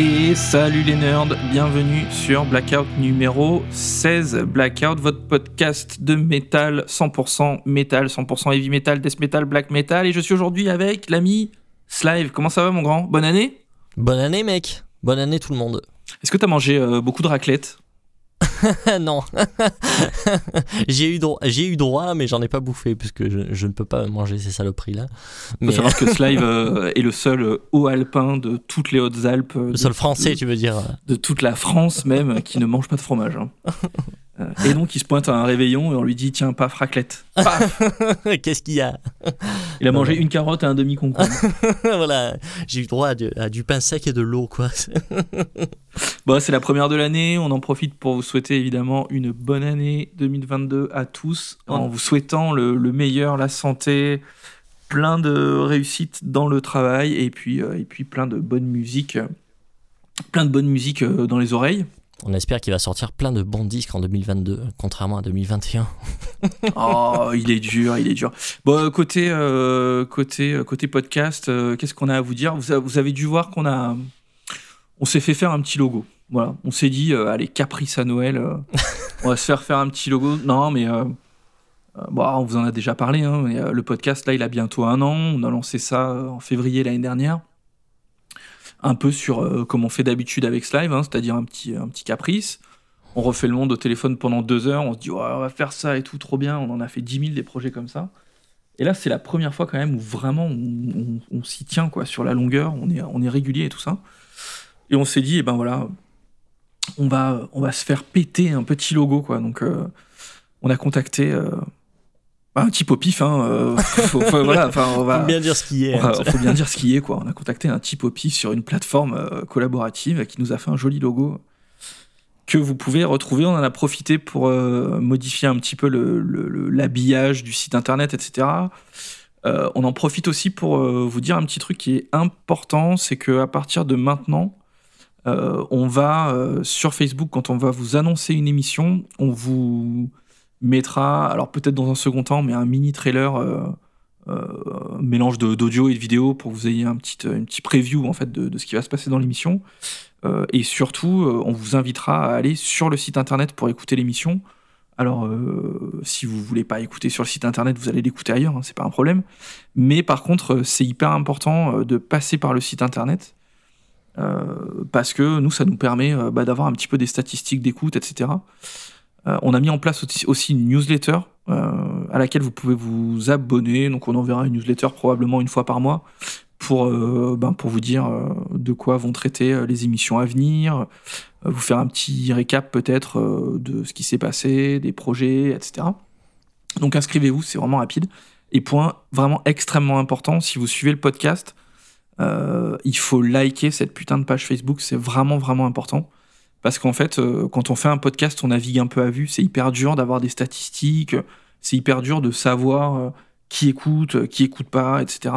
Et salut les nerds, bienvenue sur Blackout numéro 16. Blackout, votre podcast de métal 100% métal, 100% heavy metal, death metal, black metal. Et je suis aujourd'hui avec l'ami Slive. Comment ça va mon grand? Bonne année? Bonne année mec Bonne année tout le monde Est-ce que t'as mangé euh, beaucoup de raclette non. j'ai eu, droit, j'ai eu droit, mais j'en ai pas bouffé, puisque je, je ne peux pas manger ces saloperies-là. Il faut savoir que Slive euh, est le seul euh, haut alpin de toutes les Hautes-Alpes. euh, Le seul français, de- tu veux dire De toute la France même, qui ne mange pas de fromage. hein. Euh, Et donc il se pointe à un réveillon et on lui dit tiens, paf, raclette. Paf Qu'est-ce qu'il y a Il a mangé une carotte et un demi-concombre. Voilà, j'ai eu droit à du, à du pain sec et de l'eau, quoi. Bon, c'est la première de l'année. On en profite pour vous souhaiter évidemment une bonne année 2022 à tous, en vous souhaitant le, le meilleur, la santé, plein de réussite dans le travail et puis, euh, et puis plein de bonne musique, plein de bonne musique euh, dans les oreilles. On espère qu'il va sortir plein de bons disques en 2022, contrairement à 2021. Oh, il est dur, il est dur. Bon, euh, côté, euh, côté, euh, côté podcast, euh, qu'est-ce qu'on a à vous dire? Vous, a- vous avez dû voir qu'on a, on s'est fait faire un petit logo. Voilà, on s'est dit, euh, allez, caprice à Noël, on va se faire faire un petit logo. Non, mais bon, on vous en a déjà parlé. Hein, mais, le podcast, là, il a bientôt un an. On a lancé ça en février l'année dernière. Un peu sur euh, comme on fait d'habitude avec Slive, hein, c'est-à-dire un petit, un petit caprice. On refait le monde au téléphone pendant deux heures. On se dit, on va faire ça et tout, trop bien. On en a fait 10 000 des projets comme ça. Et là, c'est la première fois quand même où vraiment on, on- s'y tient quoi, sur la longueur. On est, on est régulier et tout ça. Et on s'est dit, eh ben voilà, on va, on va se faire péter un petit logo. Quoi. Donc, euh, on a contacté euh, un type au pif. Hein, euh, faut- faut- voilà, enfin, on va, Faut bien dire ce qui est. on va- faut bien dire ce qui est, quoi. On a contacté un type au pif sur une plateforme euh, collaborative qui nous a fait un joli logo que vous pouvez retrouver. On en a profité pour euh, modifier un petit peu l'habillage du site internet, etc. Euh, on en profite aussi pour vous dire un petit truc qui est important, c'est que à partir de maintenant, on va sur Facebook quand on va vous annoncer une émission, on vous mettra, alors peut-être dans un second temps, mais un mini trailer. euh, euh, mélange d'audio et de vidéo pour que vous ayez un petit, une petite preview en fait de, de ce qui va se passer dans l'émission. Euh, et surtout, euh, on vous invitera à aller sur le site internet pour écouter l'émission. Alors, euh, si vous voulez pas écouter sur le site internet, vous allez l'écouter ailleurs, hein, c'est pas un problème. Mais par contre, euh, c'est hyper important euh, de passer par le site internet euh, parce que nous, ça nous permet euh, bah, d'avoir un petit peu des statistiques d'écoute, etc. Euh, on a mis en place aussi- une newsletter euh, à laquelle vous pouvez vous abonner. Donc, on enverra une newsletter probablement une fois par mois pour, euh, ben, vous dire de quoi vont traiter les émissions à venir, vous faire un petit récap peut-être de ce qui s'est passé, des projets, etc. Donc, inscrivez-vous, c'est vraiment rapide. Et point vraiment extrêmement important, si vous suivez le podcast, il faut liker cette putain de page Facebook, c'est vraiment vraiment important. Parce qu'en fait, euh, quand on fait un podcast, on navigue un peu à vue, c'est hyper dur d'avoir des statistiques, c'est hyper dur de savoir euh, qui écoute, euh, qui écoute pas, etc.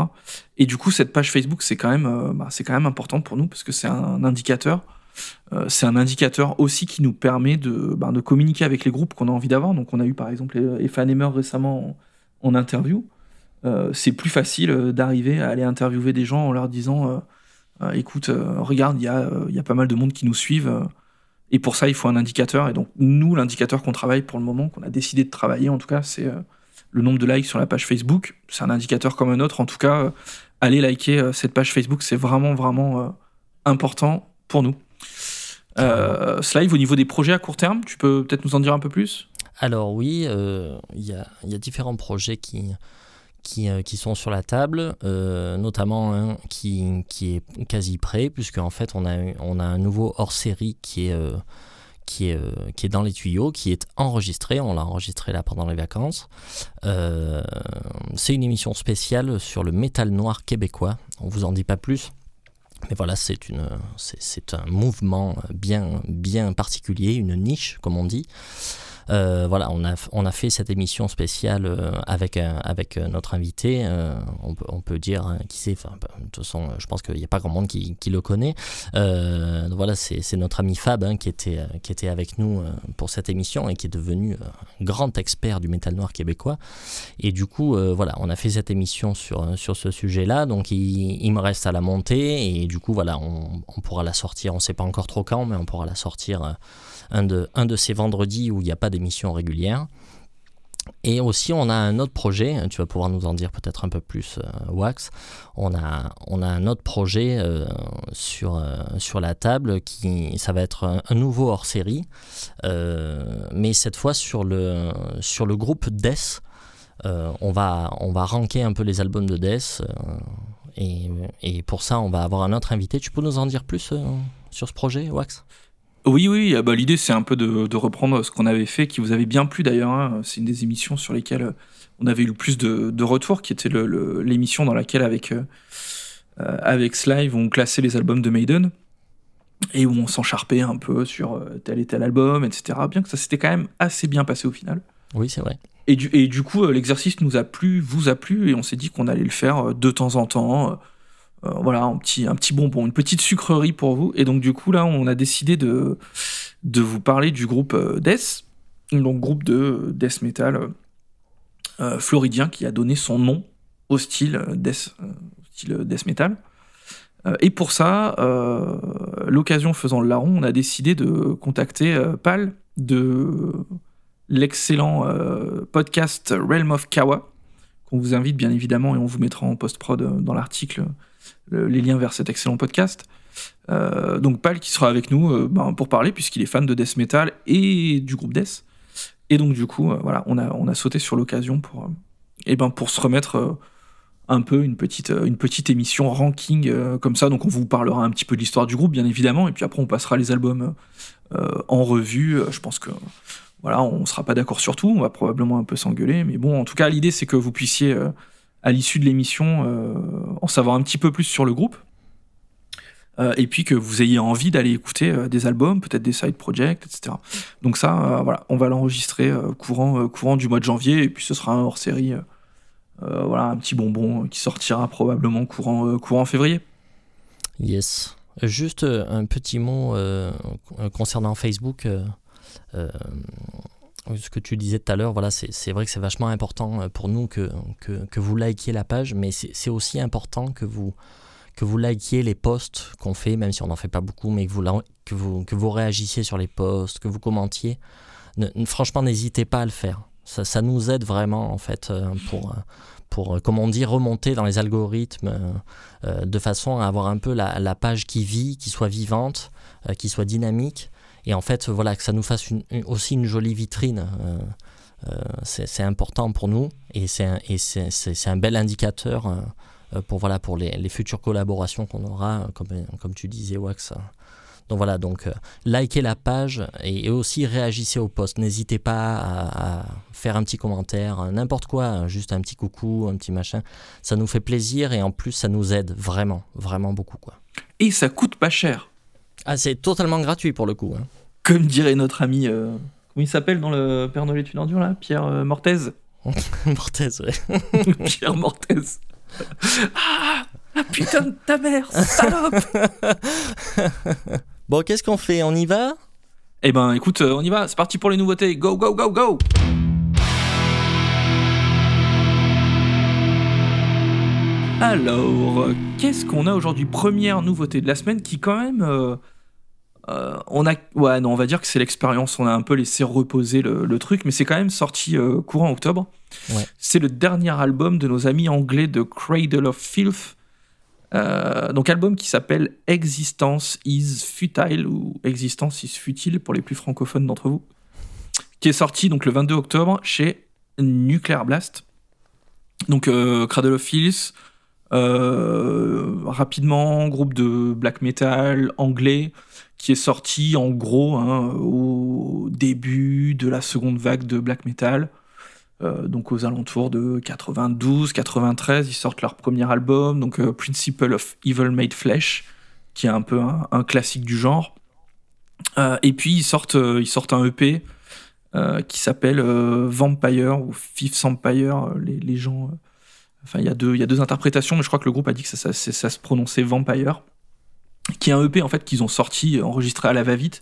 Et du coup, cette page Facebook, c'est quand même, bah, c'est quand même important pour nous parce que c'est un indicateur. C'est un indicateur aussi qui nous permet de, bah, de communiquer avec les groupes qu'on a envie d'avoir. Donc, on a eu par exemple Emmer récemment en, interview. C'est plus facile d'arriver à aller interviewer des gens en leur disant écoute, regarde, il y a pas mal de monde qui nous suivent. Et pour ça, il faut un indicateur. Et donc, nous, l'indicateur qu'on travaille pour le moment, qu'on a décidé de travailler, en tout cas, c'est euh, le nombre de likes sur la page Facebook. C'est un indicateur comme un autre. En tout cas, euh, allez liker euh, cette page Facebook. C'est vraiment, vraiment important pour nous. Euh, Slive, au niveau des projets à court terme, tu peux peut-être nous en dire un peu plus? Alors oui, il y a différents projets qui, qui, euh, qui sont sur la table, euh, notamment un qui, qui est quasi prêt, puisque en fait on a, on a un nouveau hors-série qui est, euh, qui, est, qui est dans les tuyaux, qui est enregistré, on l'a enregistré là pendant les vacances. C'est une émission spéciale sur le métal noir québécois, on vous en dit pas plus. Mais voilà, c'est une, c'est, c'est un mouvement bien, bien particulier, une niche, comme on dit. Voilà, on a, on a fait cette émission spéciale avec, avec notre invité. On peut, on, peut, dire qui c'est. Bah, de toute façon, je pense qu'il n'y a pas grand monde qui, qui le connaît. voilà, c'est notre ami Fab hein, qui, était, qui était avec nous pour cette émission et qui est devenu grand expert du métal noir québécois. Et du coup, voilà, on a fait cette émission sur, sur ce sujet-là. Donc, il, il, me reste à la monter et du coup, voilà, on, on pourra la sortir. On ne sait pas encore trop quand, mais on pourra la sortir euh, un de, ces vendredis où il n'y a pas d'émission régulière. Et aussi, on a un autre projet, tu vas pouvoir nous en dire peut-être un peu plus, euh, Wax. On a, un autre projet euh, sur, sur la table qui, ça va être un, nouveau hors-série, mais cette fois sur le, groupe Death. on, va, on va ranker un peu les albums de Death. Et, pour ça, on va avoir un autre invité. Tu peux nous en dire plus sur ce projet, Wax? Oui, oui, ah bah, l'idée c'est un peu de, reprendre ce qu'on avait fait, qui vous avait bien plu d'ailleurs. Hein. C'est une des émissions sur lesquelles on avait eu le plus de, retours, qui était l'émission dans laquelle avec, euh, avec Slive on classait les albums de Maiden et où on s'encharpait un peu sur euh, tel et tel album, etc. Bien que ça s'était quand même assez bien passé au final. Oui, c'est vrai. Et du, et du coup, euh, l'exercice nous a plu, vous a plu, et on s'est dit qu'on allait le faire de temps en temps euh, voilà, un petit, un bonbon, une petite sucrerie pour vous. Et donc, du coup, là, on a décidé de, de vous parler du groupe euh, Death, donc groupe de death metal euh, floridien qui a donné son nom au style death, style death metal. et pour ça, l'occasion faisant le larron, on a décidé de contacter Pal de l'excellent podcast Realm of Kawa, qu'on vous invite bien évidemment et on vous mettra en post-prod dans l'article les liens vers cet excellent podcast. Euh, donc Pal qui sera avec nous euh, ben, pour parler puisqu'il est fan de death metal et du groupe death. Et donc du coup, euh, voilà, on a, on a sauté sur l'occasion pour, et ben, pour se remettre un peu une petite, une petite émission ranking comme ça. Donc on vous parlera un petit peu de l'histoire du groupe, bien évidemment, et puis après on passera les albums en revue. Je pense que voilà, on sera pas d'accord sur tout, on va probablement un peu s'engueuler, mais bon, en tout cas, l'idée c'est que vous puissiez à l'issue de l'émission euh, en savoir un petit peu plus sur le groupe. Euh, et puis que vous ayez envie d'aller écouter euh, des albums, peut-être des side projects, etc. Donc ça, voilà, on va l'enregistrer courant, du mois de janvier, et puis ce sera un hors-série, voilà, un petit bonbon qui sortira probablement courant, courant février. Yes. Juste un petit mot concernant Facebook ce que tu disais tout à l'heure, voilà, c'est vrai que c'est vachement important euh, pour nous que, vous likiez la page, mais c'est aussi important que vous, que vous likiez les posts qu'on fait, même si on n'en fait pas beaucoup, mais que vous, que, vous, réagissiez sur les posts, que vous commentiez. franchement, n'hésitez pas à le faire. Ça, nous aide vraiment, en fait, euh, pour, pour, comme on dit, remonter dans les algorithmes euh, de façon à avoir un peu la page qui vit, qui soit vivante, qui soit dynamique et en fait, voilà, que ça nous fasse aussi une jolie vitrine. Euh, euh, c'est important pour nous et c'est un, un, bel indicateur euh, pour, voilà, pour les, futures collaborations qu'on aura, comme, comme tu disais, Wax. Donc voilà, donc likez la page et, aussi réagissez au post. N'hésitez pas à, faire un petit commentaire, n'importe quoi, juste un petit coucou, un petit machin. Ça nous fait plaisir et en plus ça nous aide vraiment, vraiment beaucoup quoi. Et ça coûte pas cher. Ah, c'est totalement gratuit pour le coup. Hein. Comme dirait notre ami, euh, comment il s'appelle dans le Père Noël est une ordure là? Pierre euh, Mortez Mortez, ouais. Pierre Mortez. ah La putain de ta mère, salope Bon, qu'est-ce qu'on fait? On y va? Eh ben, écoute, euh, on y va. C'est parti pour les nouveautés. Go, go, go, go Alors, qu'est-ce qu'on a aujourd'hui? Première nouveauté de la semaine qui quand même... Euh, euh, on a, ouais, non, on va dire que c'est l'expérience. On a un peu laissé reposer le, truc, mais c'est quand même sorti euh, courant octobre. C'est le dernier album de nos amis anglais de Cradle of Filth. donc album qui s'appelle Existence is Futile ou Existence is Futile pour les plus francophones d'entre vous, qui est sorti donc le 22 octobre chez Nuclear Blast. Donc Cradle of Filth, rapidement, groupe de black metal anglais qui est sorti en gros hein, au début de la seconde vague de black metal. Euh, donc aux alentours de 92, 93, ils sortent leur premier album, donc euh, Principle of Evil Made Flesh, qui est un peu un, classique du genre. et puis ils sortent, ils sortent un EP qui s'appelle Vampire ou Fifth Empire. Les, les gens. Enfin, il y, a deux, y a deux interprétations, mais je crois que le groupe a dit que ça, se prononçait Vampire. Qui est un EP en fait qu'ils ont sorti, enregistré à la va-vite,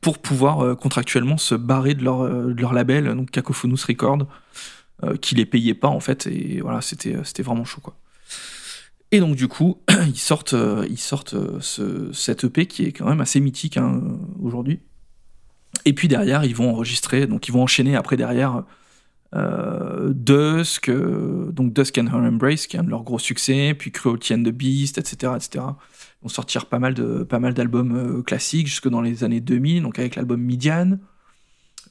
pour pouvoir contractuellement se barrer de leur, de leur label, donc Cacophonous Record, qui les payait pas en fait. Et voilà, c'était vraiment chaud quoi. Et donc du coup, ils sortent, euh, ils sortent euh, ce, cet EP qui est quand même assez mythique hein, aujourd'hui. Et puis derrière, ils vont enregistrer, donc ils vont enchaîner après derrière euh, Dusk, donc Dusk and Her Embrace, qui est un de leurs gros succès, puis Cruelty and the Beast, etc., etc. Ils vont sortir pas mal de pas mal d'albums classiques jusque dans les années 2000, donc avec l'album Midian,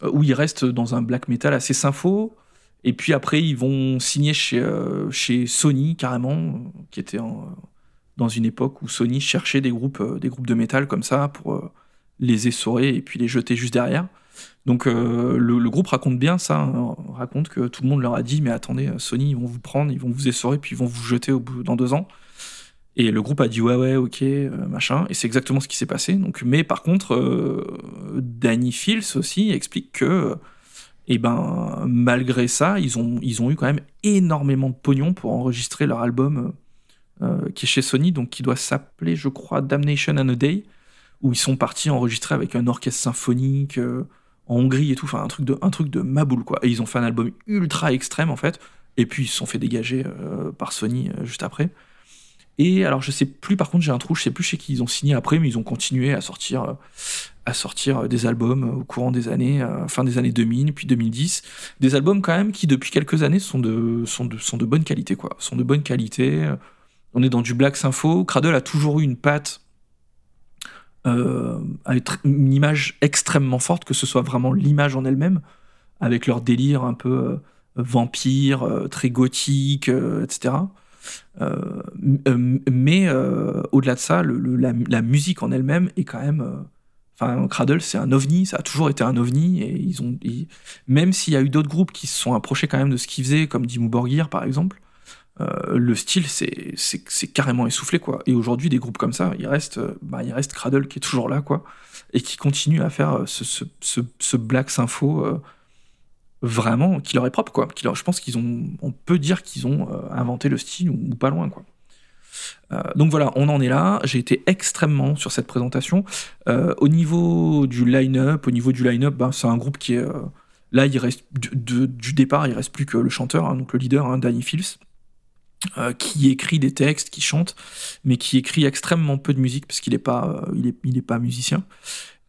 où ils restent dans un black metal assez sympho. Et puis après, ils vont signer chez, euh, chez Sony carrément, qui était dans une époque où Sony cherchait des groupes, euh, des groupes de métal comme ça pour euh, les essorer et puis les jeter juste derrière. Donc le, groupe raconte bien ça, hein, raconte que tout le monde leur a dit mais attendez, Sony ils vont vous prendre, ils vont vous essorer puis ils vont vous jeter au bout, dans deux ans. Et le groupe a dit ouais ouais ok machin et c'est exactement ce qui s'est passé. Donc mais par contre Danny Fields aussi explique que et ben malgré ça, ils ont, eu quand même énormément de pognon pour enregistrer leur album euh, euh, qui est chez Sony, donc qui doit s'appeler, je crois, Damnation and a Day, où ils sont partis enregistrer avec un orchestre symphonique euh, en Hongrie et tout, enfin un truc de, un truc de maboule quoi. Et ils ont fait un album ultra extrême en fait, et puis ils se sont fait dégager par Sony juste après. Et alors je sais plus, par contre j'ai un trou, je sais plus chez qui ils ont signé après, mais ils ont continué à sortir, à sortir des albums au courant des années, euh, fin des années 2000, puis 2010. Des albums quand même qui depuis quelques années sont de, sont de, sont de bonne qualité, quoi. Sont de bonne qualité. On est dans du Black Sympho. Cradle a toujours eu une patte euh, une image extrêmement forte, que ce soit vraiment l'image en elle-même, avec leur délire un peu euh, vampire, très gothique, etc. Euh, euh, mais euh, au-delà de ça, la, musique en elle-même est quand même. Enfin, Cradle, c'est un ovni, ça a toujours été un ovni, et ils ont, même s'il y a eu d'autres groupes qui se sont approchés quand même de ce qu'ils faisaient, comme Dimmu Borgir par exemple, le style c'est carrément essoufflé quoi. Et aujourd'hui, des groupes comme ça, il reste, bah, il reste Cradle qui est toujours là quoi, et qui continue à faire ce, ce, ce black sympho vraiment qui leur est propre quoi. Qui leur, je pense qu'ils ont, on peut dire qu'ils ont euh, inventé le style ou, pas loin quoi. Euh, donc voilà, on en est là. J'ai été extrêmement sur cette présentation. Euh, au niveau du line-up, au niveau du line-up, ben, c'est un groupe qui est là. Il reste du départ, il reste plus que le chanteur, hein, donc le leader, hein, Danny Fields, qui écrit des textes, qui chante, mais qui écrit extrêmement peu de musique parce qu'il n'est pas, il est, il est pas musicien.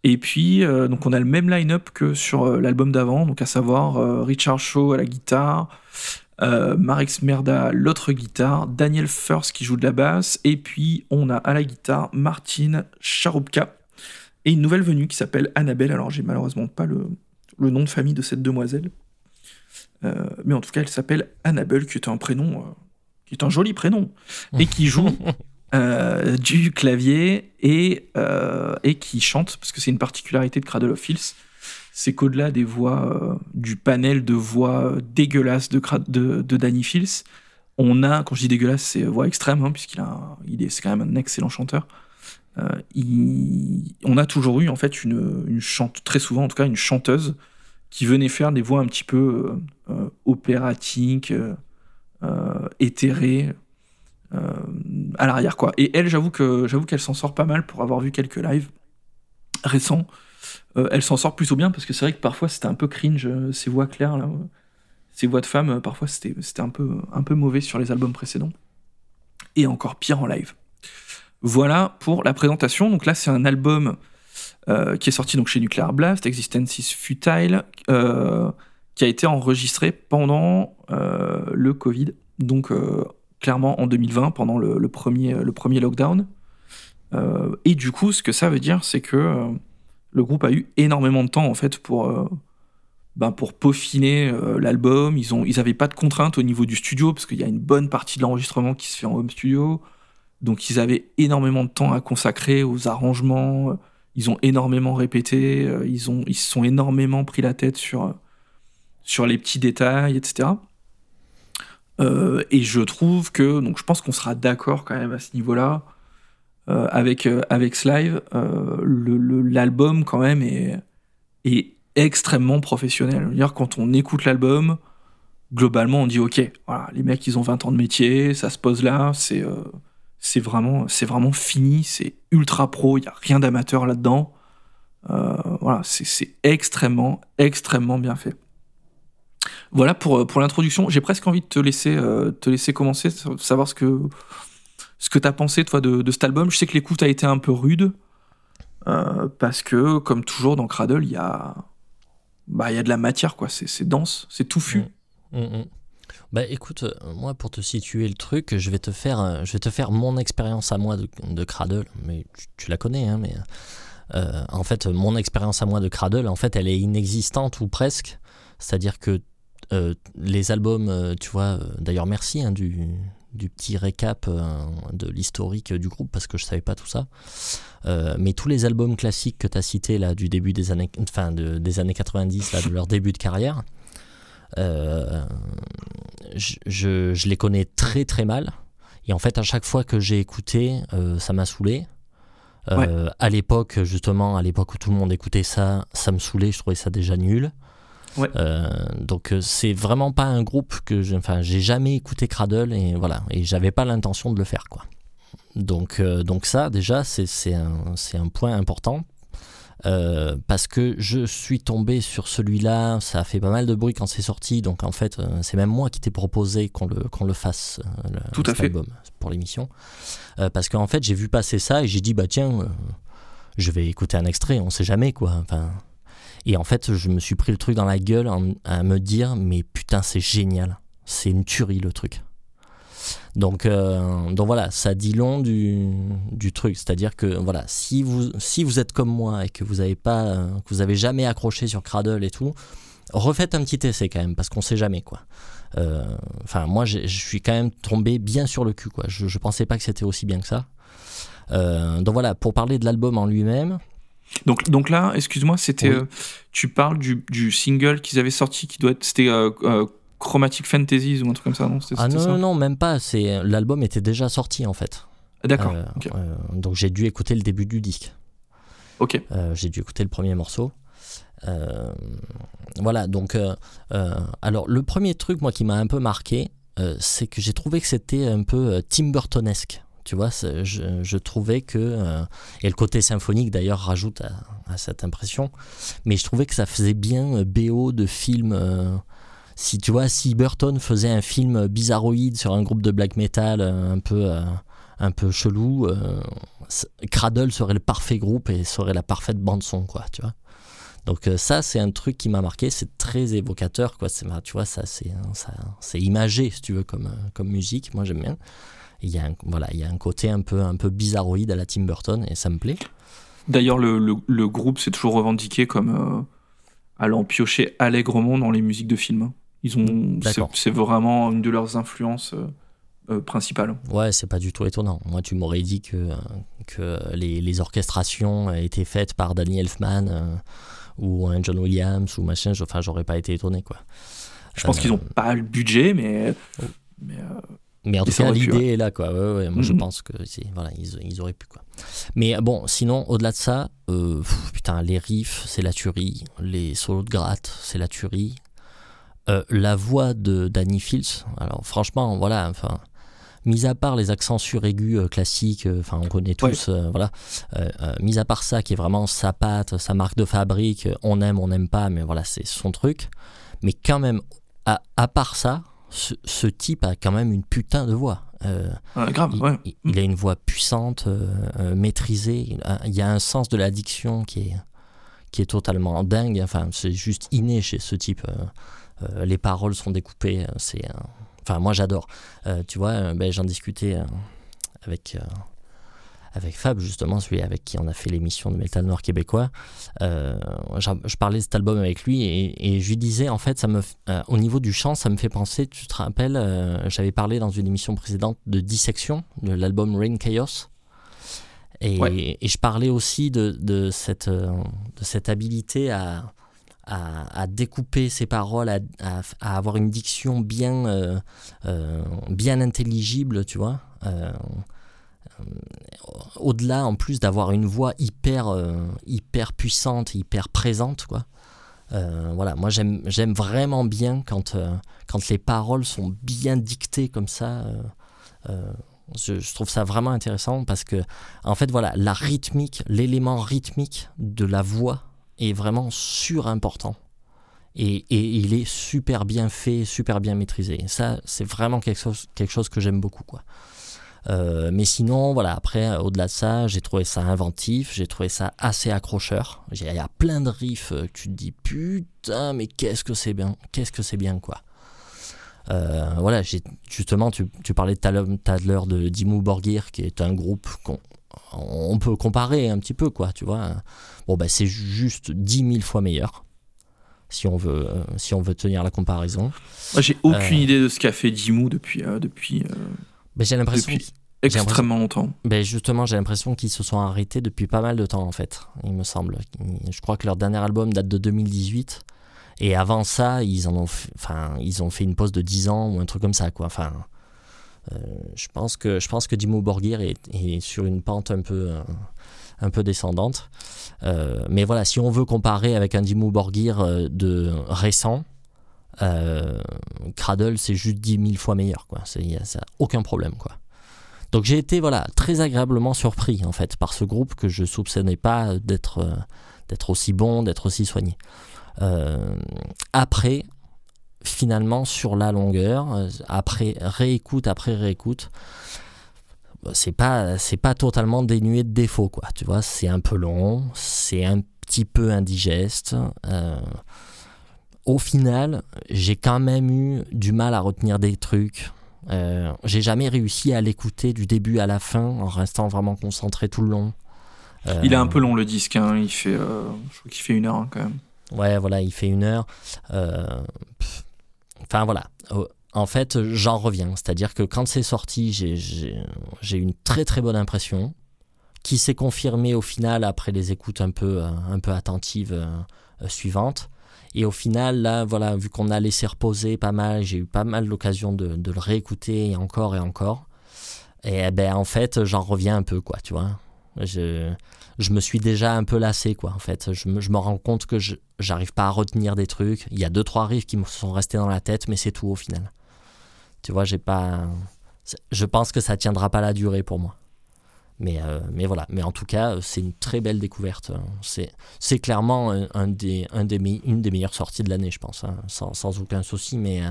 Et puis, euh, donc on a le même line-up que sur euh, l'album d'avant, donc à savoir euh, Richard Shaw à la guitare, Marek Merda l'autre guitare, Daniel First qui joue de la basse, et puis on a à la guitare Martin Charupka et une nouvelle venue qui s'appelle Annabelle. Alors j'ai malheureusement pas le, le, nom de famille de cette demoiselle, mais en tout cas elle s'appelle Annabelle, qui est un prénom, qui est un joli prénom, et qui joue Euh, du clavier et, euh, et qui chante, parce que c'est une particularité de Cradle of Filth, c'est qu'au-delà des voix, euh, du panel de voix dégueulasses de, de, de, Danny Filth, on a, quand je dis dégueulasse, c'est voix extrême, hein, puisqu'il a, il est, c'est quand même un excellent chanteur. Il, on a toujours eu en fait une, une chante, très souvent en tout cas, une chanteuse qui venait faire des voix un petit peu opératiques, euh, à l'arrière quoi. Et elle, j'avoue que j'avoue qu'elle s'en sort pas mal pour avoir vu quelques lives récents. Euh, elle s'en sort plutôt bien parce que c'est vrai que parfois c'était un peu cringe euh, ces voix claires là, ces voix de femmes parfois c'était c'était un peu un peu mauvais sur les albums précédents et encore pire en live. Voilà pour la présentation. Donc là c'est un album qui est sorti donc chez Nuclear Blast, Existence is Futile, qui a été enregistré pendant le Covid. Donc clairement en 2020 pendant le, premier, le premier lockdown. Euh, et du coup, ce que ça veut dire, c'est que euh, le groupe a eu énormément de temps en fait pour, euh, ben, pour peaufiner l'album. Ils n'avaient ils pas de contraintes au niveau du studio parce qu'il y a une bonne partie de l'enregistrement qui se fait en home studio. Donc ils avaient énormément de temps à consacrer aux arrangements. Ils ont énormément répété. Ils, ont, ils se sont énormément pris la tête sur, sur les petits détails, etc. Euh, et je trouve que, donc je pense qu'on sera d'accord quand même à ce niveau-là, euh, avec, euh, avec Slive, l'album quand même est, extrêmement professionnel. Dire, quand on écoute l'album, globalement, on dit ok, voilà, les mecs, ils ont 20 ans de métier, ça se pose là, c'est euh, c'est vraiment, vraiment fini, c'est ultra pro, il n'y a rien d'amateur là-dedans. Euh, voilà, c'est extrêmement, extrêmement bien fait. Voilà pour, pour l'introduction. J'ai presque envie de te laisser, euh, te laisser commencer, savoir ce que, ce que tu as pensé, toi, de, cet album. Je sais que l'écoute a été un peu rude, parce que, comme toujours dans Cradle, il y a, bah, y a de la matière, quoi. C'est dense, c'est touffu. Mmh. Mmh, mmh. Bah écoute, euh, moi pour te situer le truc, je vais te faire, euh, je vais te faire mon expérience à moi de, Cradle, mais tu, la connais, hein, mais euh, en fait mon expérience à moi de Cradle, en fait elle est inexistante ou presque, c'est-à-dire que les albums, tu vois, d'ailleurs merci hein, du, du, petit récap de l'historique du groupe parce que je savais pas tout ça, mais tous les albums classiques que tu as cités là du début des années, enfin de, des années 90, là, de leur début de carrière, euh, je, les connais très très mal. Et en fait, à chaque fois que j'ai écouté, euh, ça m'a saoulé. Euh, à l'époque, justement, à l'époque où tout le monde écoutait ça, ça me saoulait, je trouvais ça déjà nul. Donc c'est vraiment pas un groupe que je, enfin j'ai jamais écouté Cradle et voilà et j'avais pas l'intention de le faire quoi. Donc donc ça déjà c'est un, un point important euh, parce que je suis tombé sur celui-là, ça a fait pas mal de bruit quand c'est sorti, donc en fait euh, c'est même moi qui t'ai proposé qu'on le, qu'on le fasse, euh, le, Tout à fait. album pour l'émission, parce qu'en fait j'ai vu passer ça et j'ai dit bah tiens, je vais écouter un extrait, on sait jamais quoi. Enfin, et en fait je me suis pris le truc dans la gueule à me dire mais putain c'est génial, c'est une tuerie le truc. Donc, euh, voilà, ça dit long du, du truc. C'est-à-dire que voilà, si vous, êtes comme moi et que vous avez pas, euh, que vous jamais accroché sur Cradle et tout, refaites un petit essai quand même parce qu'on sait jamais quoi. Euh, enfin, moi, je suis quand même tombé bien sur le cul quoi. Je, je pensais pas que c'était aussi bien que ça. donc voilà, pour parler de l'album en lui-même. Donc, donc là, excuse-moi, c'était, tu parles du, du single qu'ils avaient sorti qui doit être, c'était Chromatic Fantasies ou un truc comme ça, non? Ah non, non, même pas. C'est l'album était déjà sorti en fait. Ah, d'accord. Euh, euh, donc j'ai dû écouter le début du disque. Ok. Euh, j'ai dû écouter le premier morceau. voilà, donc alors le premier truc moi qui m'a un peu marqué, c'est que j'ai trouvé que c'était un peu Tim Burtonesque. Tu vois, je, je, trouvais que et le côté symphonique d'ailleurs rajoute à, cette impression, mais je trouvais que ça faisait bien BO de film si tu vois, si Burton faisait un film bizarroïde sur un groupe de black metal euh, un peu, euh, un peu chelou, euh, Cradle serait le parfait groupe et serait la parfaite bande son, quoi, tu vois. Donc ça, c'est un truc qui m'a marqué, c'est très évocateur, quoi. Tu vois, ça, c'est, c'est imagé, si tu veux, comme, comme musique. Moi, j'aime bien. Il y a un, voilà, il y a un côté un peu, un peu bizarroïde à la Tim Burton et ça me plaît. D'ailleurs, le, le, groupe s'est toujours revendiqué comme allant piocher allègrement dans les musiques de films. Hein. Ils ont, c'est vraiment une de leurs influences euh, euh, principales. Ouais, c'est pas du tout étonnant. Moi, tu m'aurais dit que, que les, les, orchestrations étaient faites par Danny Elfman euh, ou un John Williams ou machin. Enfin, j'aurais pas été étonné, quoi. Je pense qu'ils ont pas le budget, mais. mais mais en tout cas, l'idée est là, quoi. Ouais, moi, je mm-hmm. pense que voilà, ils, ils, auraient pu, quoi. Mais bon, sinon, au-delà de ça, putain, les riffs, c'est la tuerie. Les solos de gratte, c'est la tuerie. Euh, la voix de Danny Fields, alors franchement, voilà, enfin, mis à part les accents suraigus euh, classiques, euh, enfin, on connaît tous, voilà, mis à part ça, qui est vraiment sa patte, sa marque de fabrique, on aime, on n'aime pas, mais voilà, c'est son truc. Mais quand même, à, part ça, ce, type a quand même une putain de voix. grave, il, ouais. il, a une voix puissante, maîtrisée. Il, y a un sens de l'addiction qui est, qui est totalement dingue. Enfin, c'est juste inné chez ce type. Euh, les paroles sont découpées. Euh, c'est, enfin, moi j'adore. Euh, tu vois, ben, j'en discutais avec avec Fab, justement, celui avec qui on a fait l'émission de Metal Noir québécois. je parlais de cet album avec lui et, je lui disais, en fait, ça me, au niveau du chant, ça me fait penser, tu te rappelles, j'avais parlé dans une émission précédente de Dissection, de l'album Rain Chaos. Et, et, je parlais aussi de, de, cette, de cette habilité à, à, découper ses paroles, à, avoir une diction bien, euh, euh, bien intelligible, tu vois. Euh, au-delà, en plus d'avoir une voix hyper, hyper puissante, hyper présente, quoi. voilà, moi j'aime vraiment bien quand, quand les paroles sont bien dictées comme ça. Je, trouve ça vraiment intéressant parce que, en fait, voilà, la rythmique, l'élément rythmique de la voix est vraiment surimportant. Et, et, il est super bien fait, super bien maîtrisé. ça, c'est vraiment quelque chose, quelque chose que j'aime beaucoup, quoi. Euh, mais sinon, voilà, après, au-delà de ça, j'ai trouvé ça inventif, j'ai trouvé ça assez accrocheur. Il y a plein de riffs, euh, tu te dis putain, mais qu'est-ce que c'est bien, qu'est-ce que c'est bien, quoi. Euh, voilà, justement, tu, parlais tout à l'heure de Dimmu Borgir, qui est un groupe qu'on on peut comparer un petit peu, quoi, tu vois. Bon, bah, c'est juste 10 000 fois meilleur, si on veut, si on veut tenir la comparaison. Moi, j'ai aucune euh, idée de ce qu'a fait Dimmu depuis. Euh, depuis mais j'ai l'impression. Extrêmement longtemps. Ben justement, j'ai l'impression qu'ils se sont arrêtés depuis pas mal de temps, en fait, il me semble. Je crois que leur dernier album date de 2018. Et avant ça, ils, en ont, fait, enfin, ils ont fait une pause de 10 ans ou un truc comme ça. Quoi. Enfin, euh, je pense que, je pense que Dimmu Borgir est, sur une pente un peu, euh, un peu descendante. Euh, mais voilà, si on veut comparer avec un Dimmu Borgir de récent, Cradle, c'est juste 10 000 fois meilleur. Quoi. ça aucun problème. Quoi. Donc j'ai été voilà, très agréablement surpris en fait par ce groupe que je soupçonnais pas d'être d'être aussi bon, d'être aussi soigné. Euh, après, finalement, sur la longueur, euh, après réécoute, après réécoute, c'est pas c'est pas totalement dénué de défauts quoi tu vois c'est un peu long c'est un petit peu indigeste euh, au final j'ai quand même eu du mal à retenir des trucs j'ai jamais réussi à l'écouter du début à la fin en restant vraiment concentré tout le long il est un peu long le disque hein. il fait je crois qu'il fait une heure hein, quand même Ouais, voilà, il fait une heure. Euh, enfin, voilà. En fait, j'en reviens. C'est-à-dire que quand c'est sorti, j'ai une très très bonne impression qui s'est confirmée au final après les écoutes un peu, euh, un peu attentives euh, suivantes. Et au final, là, voilà, vu qu'on a laissé reposer pas mal, j'ai eu pas mal l'occasion de, le réécouter encore et encore. Et eh ben, en fait, j'en reviens un peu, quoi, tu vois. Je, je me suis déjà un peu lassé, quoi, en fait. Je je me rends compte que je j'arrive pas à retenir des trucs. Il y a deux, trois riffs qui me sont restés dans la tête, mais c'est tout au final. Tu vois, j'ai pas. Je pense que ça tiendra pas la durée pour moi. Mais, euh, mais voilà. Mais en tout cas, c'est une très belle découverte. C'est, c'est clairement un, des, un des, une des meilleures sorties de l'année, je pense, hein, sans, aucun souci. Mais, euh,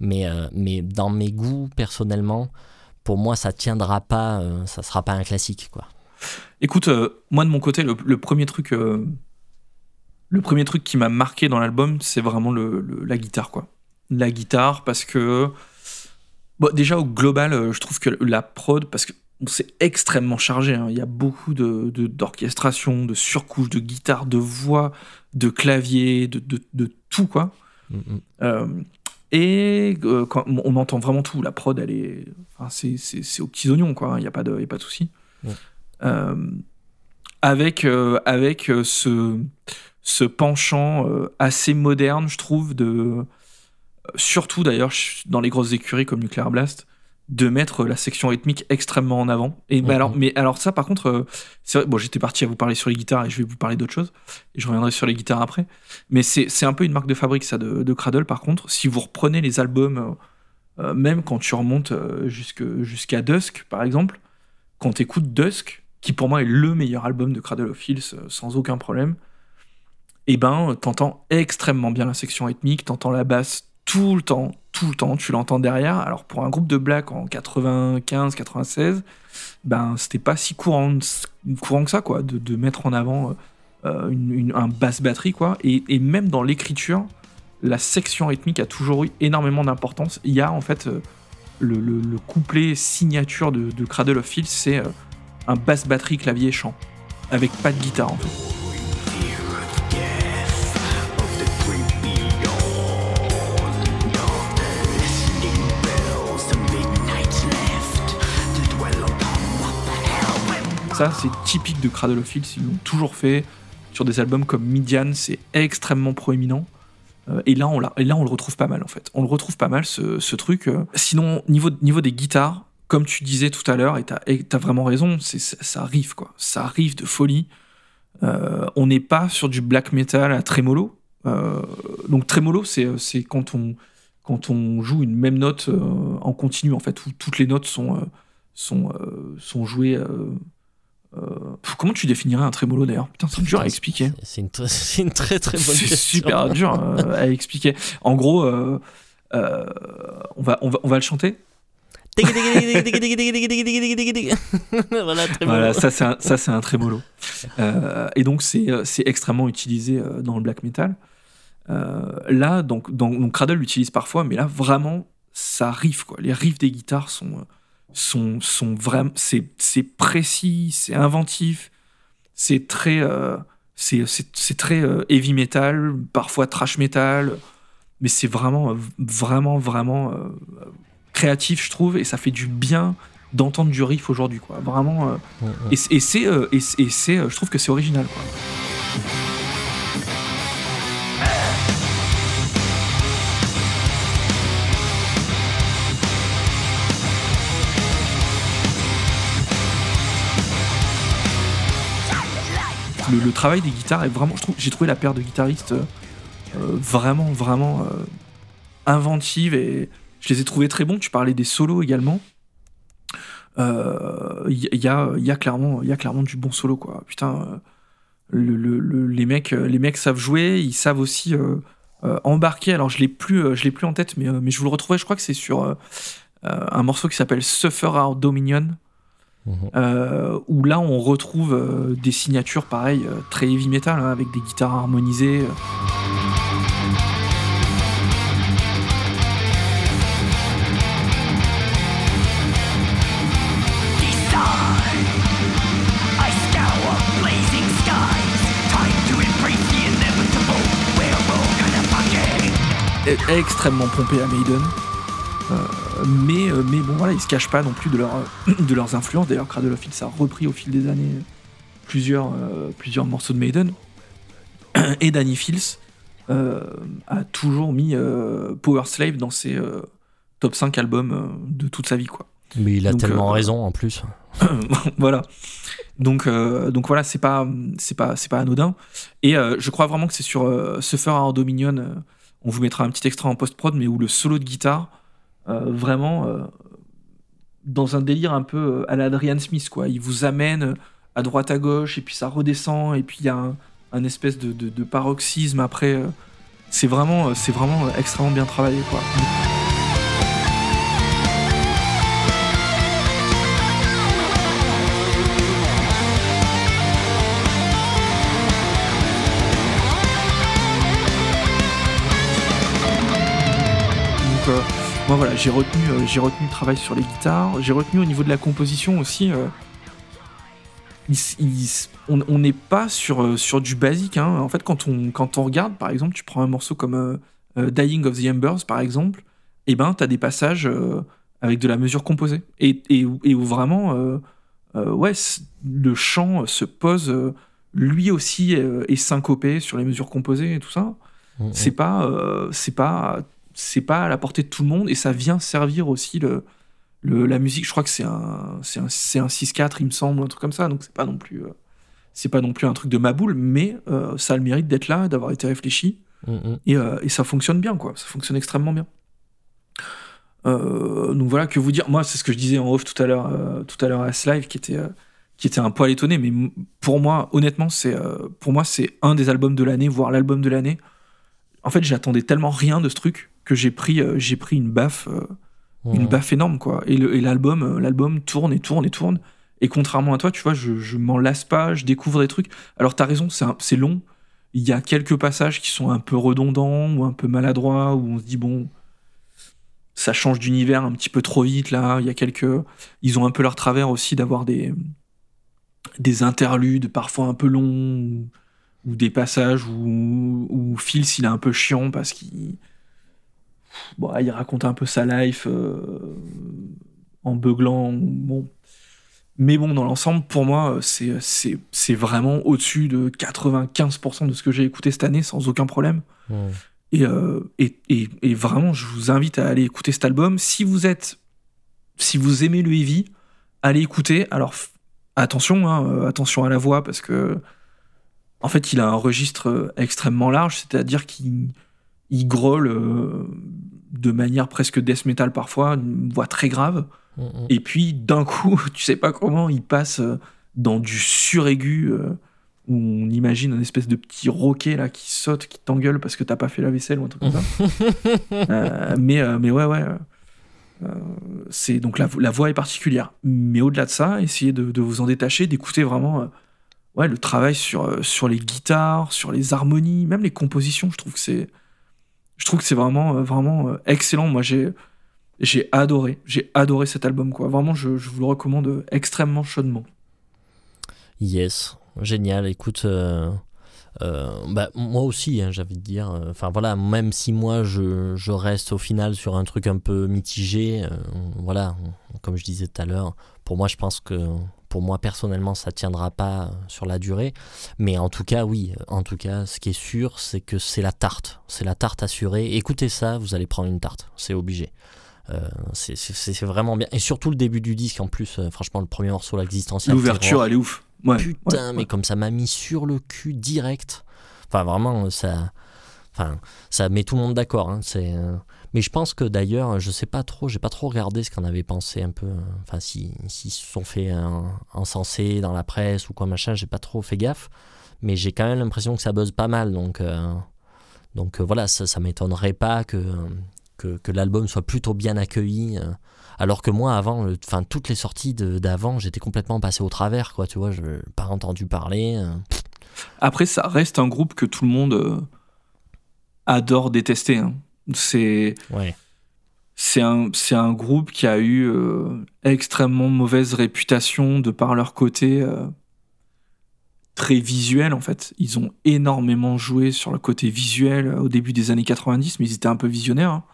mais, euh, mais dans mes goûts, personnellement, pour moi, ça tiendra pas, ça sera pas un classique, quoi. Écoute, euh, moi de mon côté, le, premier truc, euh, le premier truc qui m'a marqué dans l'album, c'est vraiment la guitare, quoi. La guitare, parce que bon, déjà au global, euh, je trouve que la prod, parce que c'est extrêmement chargé. Hein. Il y a beaucoup de, d'orchestration, de, surcouches, de guitare, de voix, de clavier, de, de, tout, quoi. Mm-hmm. et quand on entend vraiment tout, la prod, elle est, enfin, c'est, aux petits oignons, quoi. Il n'y a pas de, y a pas de souci. Euh, avec, euh, avec euh, ce, ce penchant assez moderne, je trouve, de surtout d'ailleurs dans les grosses écuries comme Nuclear Blast, de mettre la section rythmique extrêmement en avant. Et bah, alors, mais alors ça, par contre, c'est bon, j'étais parti à vous parler sur les guitares et je vais vous parler d'autres choses. Et je reviendrai sur les guitares après. Mais c'est un peu une marque de fabrique ça de, de, Cradle. Par contre, si vous reprenez les albums, même quand tu remontes jusqu'à Dusk, par exemple, quand tu écoutes Dusk, qui pour moi est le meilleur album de Cradle of Filth euh, sans aucun problème, et eh ben t'entends extrêmement bien la section rythmique, t'entends la basse tout le temps, tout le temps, tu l'entends derrière. Alors pour un groupe de black en 95, 96, ben c'était pas si courant, courant que ça quoi, de, mettre en avant euh, une, un basse batterie quoi. Et, même dans l'écriture, la section rythmique a toujours eu énormément d'importance. Il y a en fait euh, le, couplet signature de, Cradle of Filth, c'est un basse batterie clavier chant avec pas de guitare en fait. Ça, c'est typique de Cradle of Filth, ils l'ont toujours fait. Sur des albums comme Midian, c'est extrêmement proéminent. Euh, et, là, on le retrouve pas mal en fait. On le retrouve pas mal ce, truc. Euh. Sinon, niveau, niveau des guitares, comme tu disais tout à l'heure, et tu as, vraiment raison, ça arrive, quoi. Ça arrive de folie. Euh, on n'est pas sur du black metal à trémolo, donc trémolo, c'est quand on, joue une même note en continu, en fait, où toutes les notes sont jouées euh, comment tu définirais un trémolo d'ailleurs? Putain, c'est dur à expliquer. C'est une, une, très très bonne question. C'est super dur euh, à expliquer. En gros, euh, on, va, on, va, on va le chanter voilà, voilà, ça c'est un, ça c'est un trémolo. et donc c'est, c'est extrêmement utilisé dans le black metal. là, donc, donc Cradle l'utilise parfois, mais là vraiment ça riff quoi. Les riffs des guitares sont sont, sont vraiment. C'est précis, c'est inventif, c'est très. Euh, c'est très euh, heavy metal, parfois trash metal, mais c'est vraiment, vraiment, vraiment euh, créatif, je trouve, et ça fait du bien d'entendre du riff aujourd'hui, quoi. Vraiment. Et, et c'est. et, c'est je trouve que c'est original, quoi. Le, travail des guitares est vraiment. J'ai trouvé la paire de guitaristes euh, euh, vraiment, vraiment euh, inventive et je les ai trouvés très bons. Tu parlais des solos également. Il y, a, clairement, y clairement du bon solo, quoi. Putain, le, les, mecs, les mecs savent jouer, ils savent aussi embarquer. Alors, je l'ai plus, je l'ai plus en tête, mais, mais je vous le retrouvais. Je crois que c'est sur un morceau qui s'appelle Suffer Our Dominion. Mhm. Euh, où là on retrouve euh, des signatures pareilles, euh, très heavy metal, hein, avec des guitares harmonisées. extrêmement pompé à Maiden. Mais, euh, mais bon, voilà, ils se cachent pas non plus de, leur, de leurs influences. D'ailleurs, Cradle of Filth a repris au fil des années plusieurs, euh, plusieurs morceaux de Maiden. Et Danny Fields euh, a toujours mis Power Slave dans ses top 5 albums de toute sa vie, quoi. Mais il a tellement raison en plus. voilà. Donc, donc voilà, c'est pas, c'est pas, c'est pas anodin. Et je crois vraiment que c'est sur Suffer Our Dominion. on vous mettra un petit extrait en post-prod, mais où le solo de guitare euh, vraiment euh, dans un délire un peu euh, à l'Adrian Smith, quoi. Il vous amène à droite à gauche, et puis ça redescend, et puis il y a un, espèce de, paroxysme après. c'est vraiment, c'est vraiment extrêmement bien travaillé, quoi. Moi voilà, j'ai retenu, euh, j'ai retenu le travail sur les guitares, j'ai retenu au niveau de la composition aussi. Euh, on n'est pas sur, euh, sur du basique. Hein. En fait, quand on, quand on regarde, par exemple, tu prends un morceau comme Dying of the Embers, par exemple, et eh ben, tu as des passages avec de la mesure composée. Et, et, où vraiment, ouais, le chant se pose, lui aussi est syncopé sur les mesures composées et tout ça. Mmh, mmh. C'est pas, c'est pas c'est pas à la portée de tout le monde et ça vient servir aussi le, la musique. Je crois que c'est un, c'est un, 6-4, il me semble, un truc comme ça. Donc c'est pas non plus, euh, c'est pas non plus un truc de ma boule, mais euh, ça a le mérite d'être là, d'avoir été réfléchi. Mm, mm. Euh, et, ça fonctionne bien, quoi. Ça fonctionne extrêmement bien. donc voilà, que vous dire. Moi, c'est ce que je disais en off tout à l'heure, tout à l'heure à ce live, qui était, qui était un poil étonné. Mais pour moi, honnêtement, c'est, pour moi, c'est un des albums de l'année, voire l'album de l'année. En fait, j'attendais tellement rien de ce truc que j'ai pris, euh, j'ai pris une baffe, euh, une baffe énorme, quoi. Et l'album, euh, l'album tourne et tourne et tourne. Et contrairement à toi, tu vois, je, je m'en lasse pas, je découvre des trucs. Alors, t'as raison, c'est long. Il y a quelques passages qui sont un peu redondants ou un peu maladroits, où on se dit, bon, ça change d'univers un petit peu trop vite, là. Il y a quelques. Ils ont un peu leur travers aussi d'avoir des. des interludes parfois un peu longs, ou, des passages où, où Phil, s'il est un peu chiant parce qu'il bon, il raconte un peu sa life euh, en beuglant. Bon. Mais bon, dans l'ensemble, pour moi, c'est vraiment au-dessus de 95% de ce que j'ai écouté cette année sans aucun problème. Euh, et, et, et, vraiment, je vous invite à aller écouter cet album. Si vous êtes, si vous aimez le heavy, allez écouter. Alors attention, hein, euh, attention à la voix parce que en fait, il a un registre extrêmement large, c'est-à-dire qu'il il grolle de manière presque death metal parfois, une voix très grave. Mm, mm. Et puis d'un coup, tu sais pas comment, il passe dans du suraigu où on imagine un espèce de petit roquet là qui saute, qui t'engueule parce que t'as pas fait la vaisselle ou un truc comme ça. Euh, mais, euh, mais ouais, ouais. Euh, c'est donc la, la, voix est particulière. Mais au-delà de ça, essayez de, vous en détacher, d'écouter vraiment ouais, le travail sur, sur les guitares, sur les harmonies, même les compositions. Je trouve que c'est, je trouve que c'est vraiment, vraiment excellent. Moi, j'ai, j'ai adoré, j'ai adoré cet album quoi. Vraiment, je, je vous le recommande extrêmement chaudement. Yes, génial. Écoute, euh, euh, bah, moi aussi, hein, envie de dire. Euh, enfin voilà, même si moi je, je, reste au final sur un truc un peu mitigé, voilà, comme je disais tout à l'heure, pour moi je pense que pour moi personnellement ça tiendra pas sur la durée. Mais en tout cas, oui, en tout cas, ce qui est sûr, c'est que c'est la tarte. C'est la tarte assurée. Écoutez ça, vous allez prendre une tarte. C'est obligé. Euh, c'est vraiment bien. Et surtout le début du disque en plus, franchement, le premier morceau, l'existentiel. L'ouverture, elle est ouf. Putain, mais comme ça m'a mis sur le cul direct. Enfin, vraiment, ça. Enfin, ça met tout le monde d'accord. Hein, c'est. Euh, mais je pense que d'ailleurs, je sais pas trop, j'ai pas trop regardé ce qu'on avait pensé un peu. Euh, enfin, s'ils si, se sont fait encenser dans la presse ou quoi machin, j'ai pas trop fait gaffe. Mais j'ai quand même l'impression que ça buzz pas mal. Donc, euh, donc voilà, ça, ça m'étonnerait pas que, que, l'album soit plutôt bien accueilli. Alors que moi, avant, enfin, toutes les sorties d'avant, j'étais complètement passé au travers, quoi, tu vois, je pas entendu parler. Euh. Après, ça reste un groupe que tout le monde euh, adore détester. Hein. C'est. Ouais. C'est un, un, groupe qui a eu euh, extrêmement mauvaise réputation de par leur côté très visuel en fait. Ils ont énormément joué sur le côté visuel au début des années 90, mais ils étaient un peu visionnaires. Hein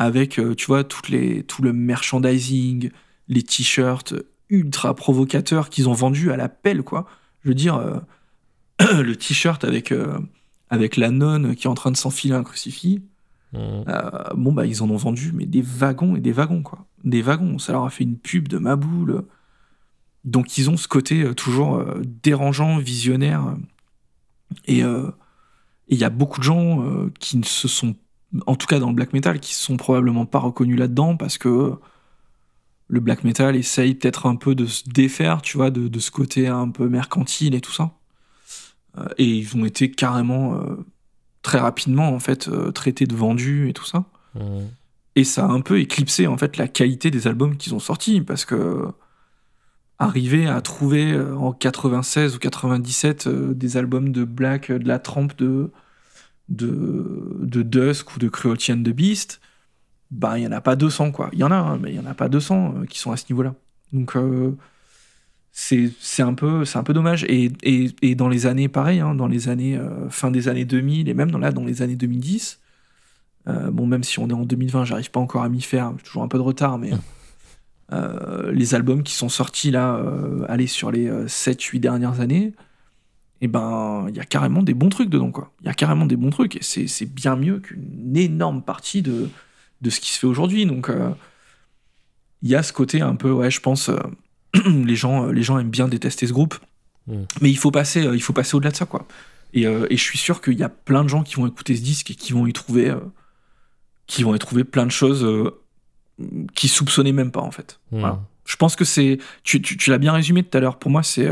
avec, euh, tu vois, toutes les, tout le merchandising, les t-shirts ultra provocateurs qu'ils ont vendus à la pelle, quoi. Je veux dire, euh, le t-shirt avec, euh, avec la nonne qui est en train de s'enfiler un crucifix, mmh. bon, bah, ils en ont vendu, mais des wagons et des wagons, quoi. Des wagons. Ça leur a fait une pub de ma boule. Donc, ils ont ce côté toujours dérangeant, visionnaire. Et il y a beaucoup de gens qui ne se sont en tout cas dans le black metal, qui sont probablement pas reconnus là-dedans parce que le black metal essaye peut-être un peu de se défaire, tu vois, de, ce côté un peu mercantile et tout ça. Euh, et ils ont été carrément euh, très rapidement en fait euh, traités de vendus et tout ça. Mmh. Et ça a un peu éclipsé en fait la qualité des albums qu'ils ont sortis parce que arriver à trouver en 96 ou 97 des albums de black de la trempe de de, de Dusk ou de Cruelty and the Beast, bah, il n'y en a pas 200, quoi. Il y en a, hein, mais il n'y en a pas 200 euh, qui sont à ce niveau-là. Donc, euh, c'est un, peu, un peu dommage. Et, et, et, dans les années, pareil, hein, dans les années, euh, fin des années 2000, et même dans, là, dans les années 2010, bon, même si on est en 2020, j'arrive pas encore à m'y faire, toujours un peu de retard, mais les albums qui sont sortis là, allez, sur les 7-8 dernières années, et eh ben il y a carrément des bons trucs dedans quoi. Il y a carrément des bons trucs et c'est bien mieux qu'une énorme partie de, de ce qui se fait aujourd'hui. Donc euh, il y a ce côté un peu ouais je pense euh, les gens euh, les gens aiment bien détester ce groupe, mm. mais il faut passer il faut passer au-delà de ça quoi. Et, et, je suis sûr qu'il y a plein de gens qui vont écouter ce disque et qui vont y trouver qui vont y trouver plein de choses qui soupçonnaient même pas en fait. Mm. Voilà. Je pense que c'est tu, tu, tu l'as bien résumé tout à l'heure. Pour moi c'est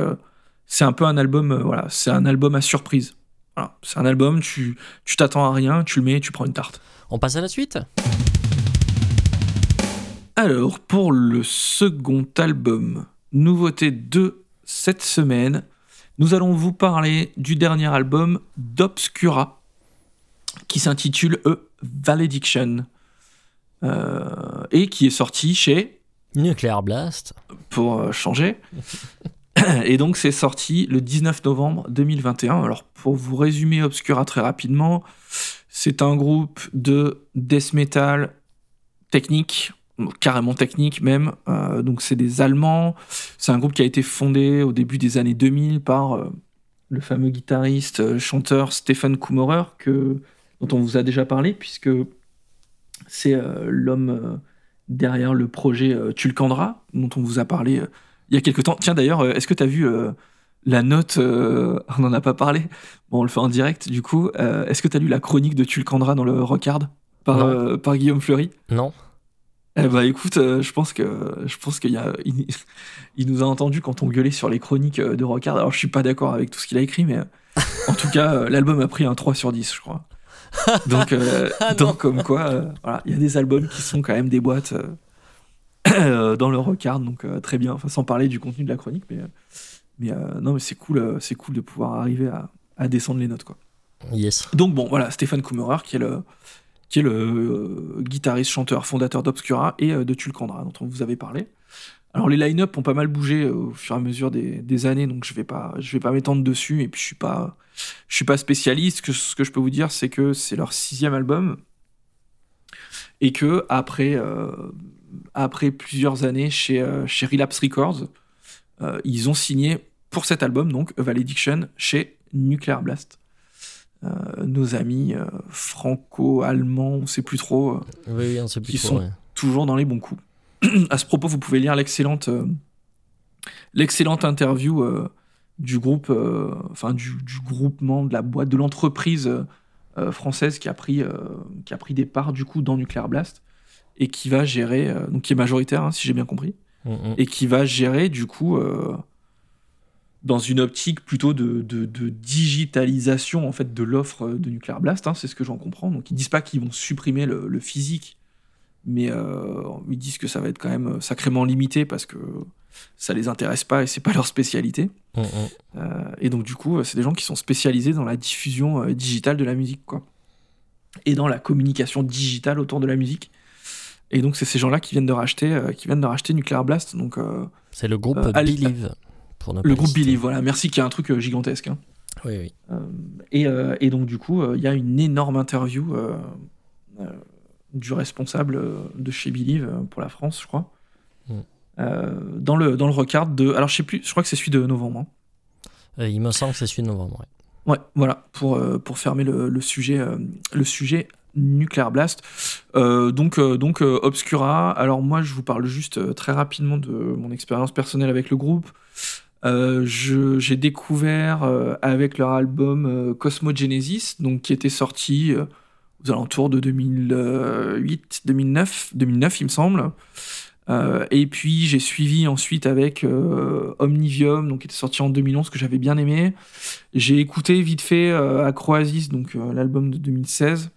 c'est un peu un album, euh, voilà, c'est un album à surprise. Voilà, c'est un album, tu tu t'attends à rien, tu le mets, tu prends une tarte. On passe à la suite? Alors, pour le second album, nouveauté de cette semaine, nous allons vous parler du dernier album d'Obscura, qui s'intitule A Valediction, euh, et qui est sorti chez... Nuclear Blast. Pour euh, changer. Et donc c'est sorti le 19 novembre 2021. Alors pour vous résumer Obscura très rapidement, c'est un groupe de death metal technique, carrément technique même. Euh, donc c'est des Allemands. C'est un groupe qui a été fondé au début des années 2000 par euh, le fameux guitariste, euh, chanteur Stephen Kummerer, que, dont on vous a déjà parlé, puisque c'est l'homme derrière le projet Tulkandra, dont on vous a parlé il y a quelques temps. Tiens, d'ailleurs, est-ce que tu as vu la note, on n'en a pas parlé. Bon, on le fait en direct, du coup. Est-ce que tu as lu la chronique de Tulcandra dans le Rockard par, par Guillaume Fleury? Non. Eh bah écoute, je pense que je pense qu'il y a il, nous a entendu quand on gueulait sur les chroniques de Rockard. Alors je suis pas d'accord avec tout ce qu'il a écrit, mais en tout cas l'album a pris un 3 sur 10, je crois. Donc, ah donc comme quoi, voilà, il y a des albums qui sont quand même des boîtes dans le Rockard, donc très bien. Enfin, sans parler du contenu de la chronique, mais mais non, mais c'est cool, c'est cool de pouvoir arriver à, à, descendre les notes, quoi. Yes. Donc bon, voilà, Stéphane Kummerer qui est le qui est le euh, guitariste, chanteur, fondateur d'Obscura et euh, de Tulcandra, dont on vous avait parlé. Alors les line-up ont pas mal bougé euh, au fur et à mesure des, années, donc je vais pas, je vais pas m'étendre dessus. Et puis je suis pas, je suis pas spécialiste. Ce que je peux vous dire, c'est que c'est leur sixième album et que après, après plusieurs années chez, chez Relapse Records, ils ont signé pour cet album donc A Valediction chez Nuclear Blast. Euh, nos amis euh, franco-allemands, on sait plus trop, euh, oui, on sait plus qui trop, sont toujours dans les bons coups. à ce propos, vous pouvez lire l'excellente l'excellente interview du groupe, enfin du, du, groupement de la boîte de l'entreprise française qui a pris qui a pris des parts du coup dans Nuclear Blast et qui va gérer, donc qui est majoritaire hein, si j'ai bien compris, mm, mm. et qui va gérer du coup dans une optique plutôt de, de, digitalisation en fait de l'offre de Nuclear Blast, hein, c'est ce que j'en comprends. Donc ils disent pas qu'ils vont supprimer le, physique, mais euh, ils disent que ça va être quand même sacrément limité parce que ça les intéresse pas et c'est pas leur spécialité. Mm, mm. Euh, et donc du coup, c'est des gens qui sont spécialisés dans la diffusion euh, digitale de la musique, quoi, et dans la communication digitale autour de la musique. Et donc c'est ces gens-là qui viennent de racheter, qui viennent de racheter Nuclear Blast. Donc c'est le groupe Believe le groupe Billy, voilà. Merci qu'il y a un truc euh, gigantesque. Hein. Oui, oui. Euh, et, euh, et, donc, du coup, il y a une énorme interview du responsable de chez Believe pour la France, je crois. Mm. dans, le, dans le de. Alors, je sais plus, je crois que c'est celui de novembre. Hein. il me semble que c'est celui de novembre, ouais. Ouais, voilà, pour, pour fermer le, le sujet, le sujet Nuclear Blast. donc, donc Obscura. Alors, moi, je vous parle juste très rapidement de mon expérience personnelle avec le groupe. Euh, j'ai découvert euh, avec leur album euh, Cosmogenesis, donc qui était sorti aux alentours de 2008, 2009, 2009 il me semble. et puis j'ai suivi ensuite avec Omnivium, donc qui était sorti en 2011 que j'avais bien aimé. J'ai écouté vite fait Acroasis, donc l'album de 2016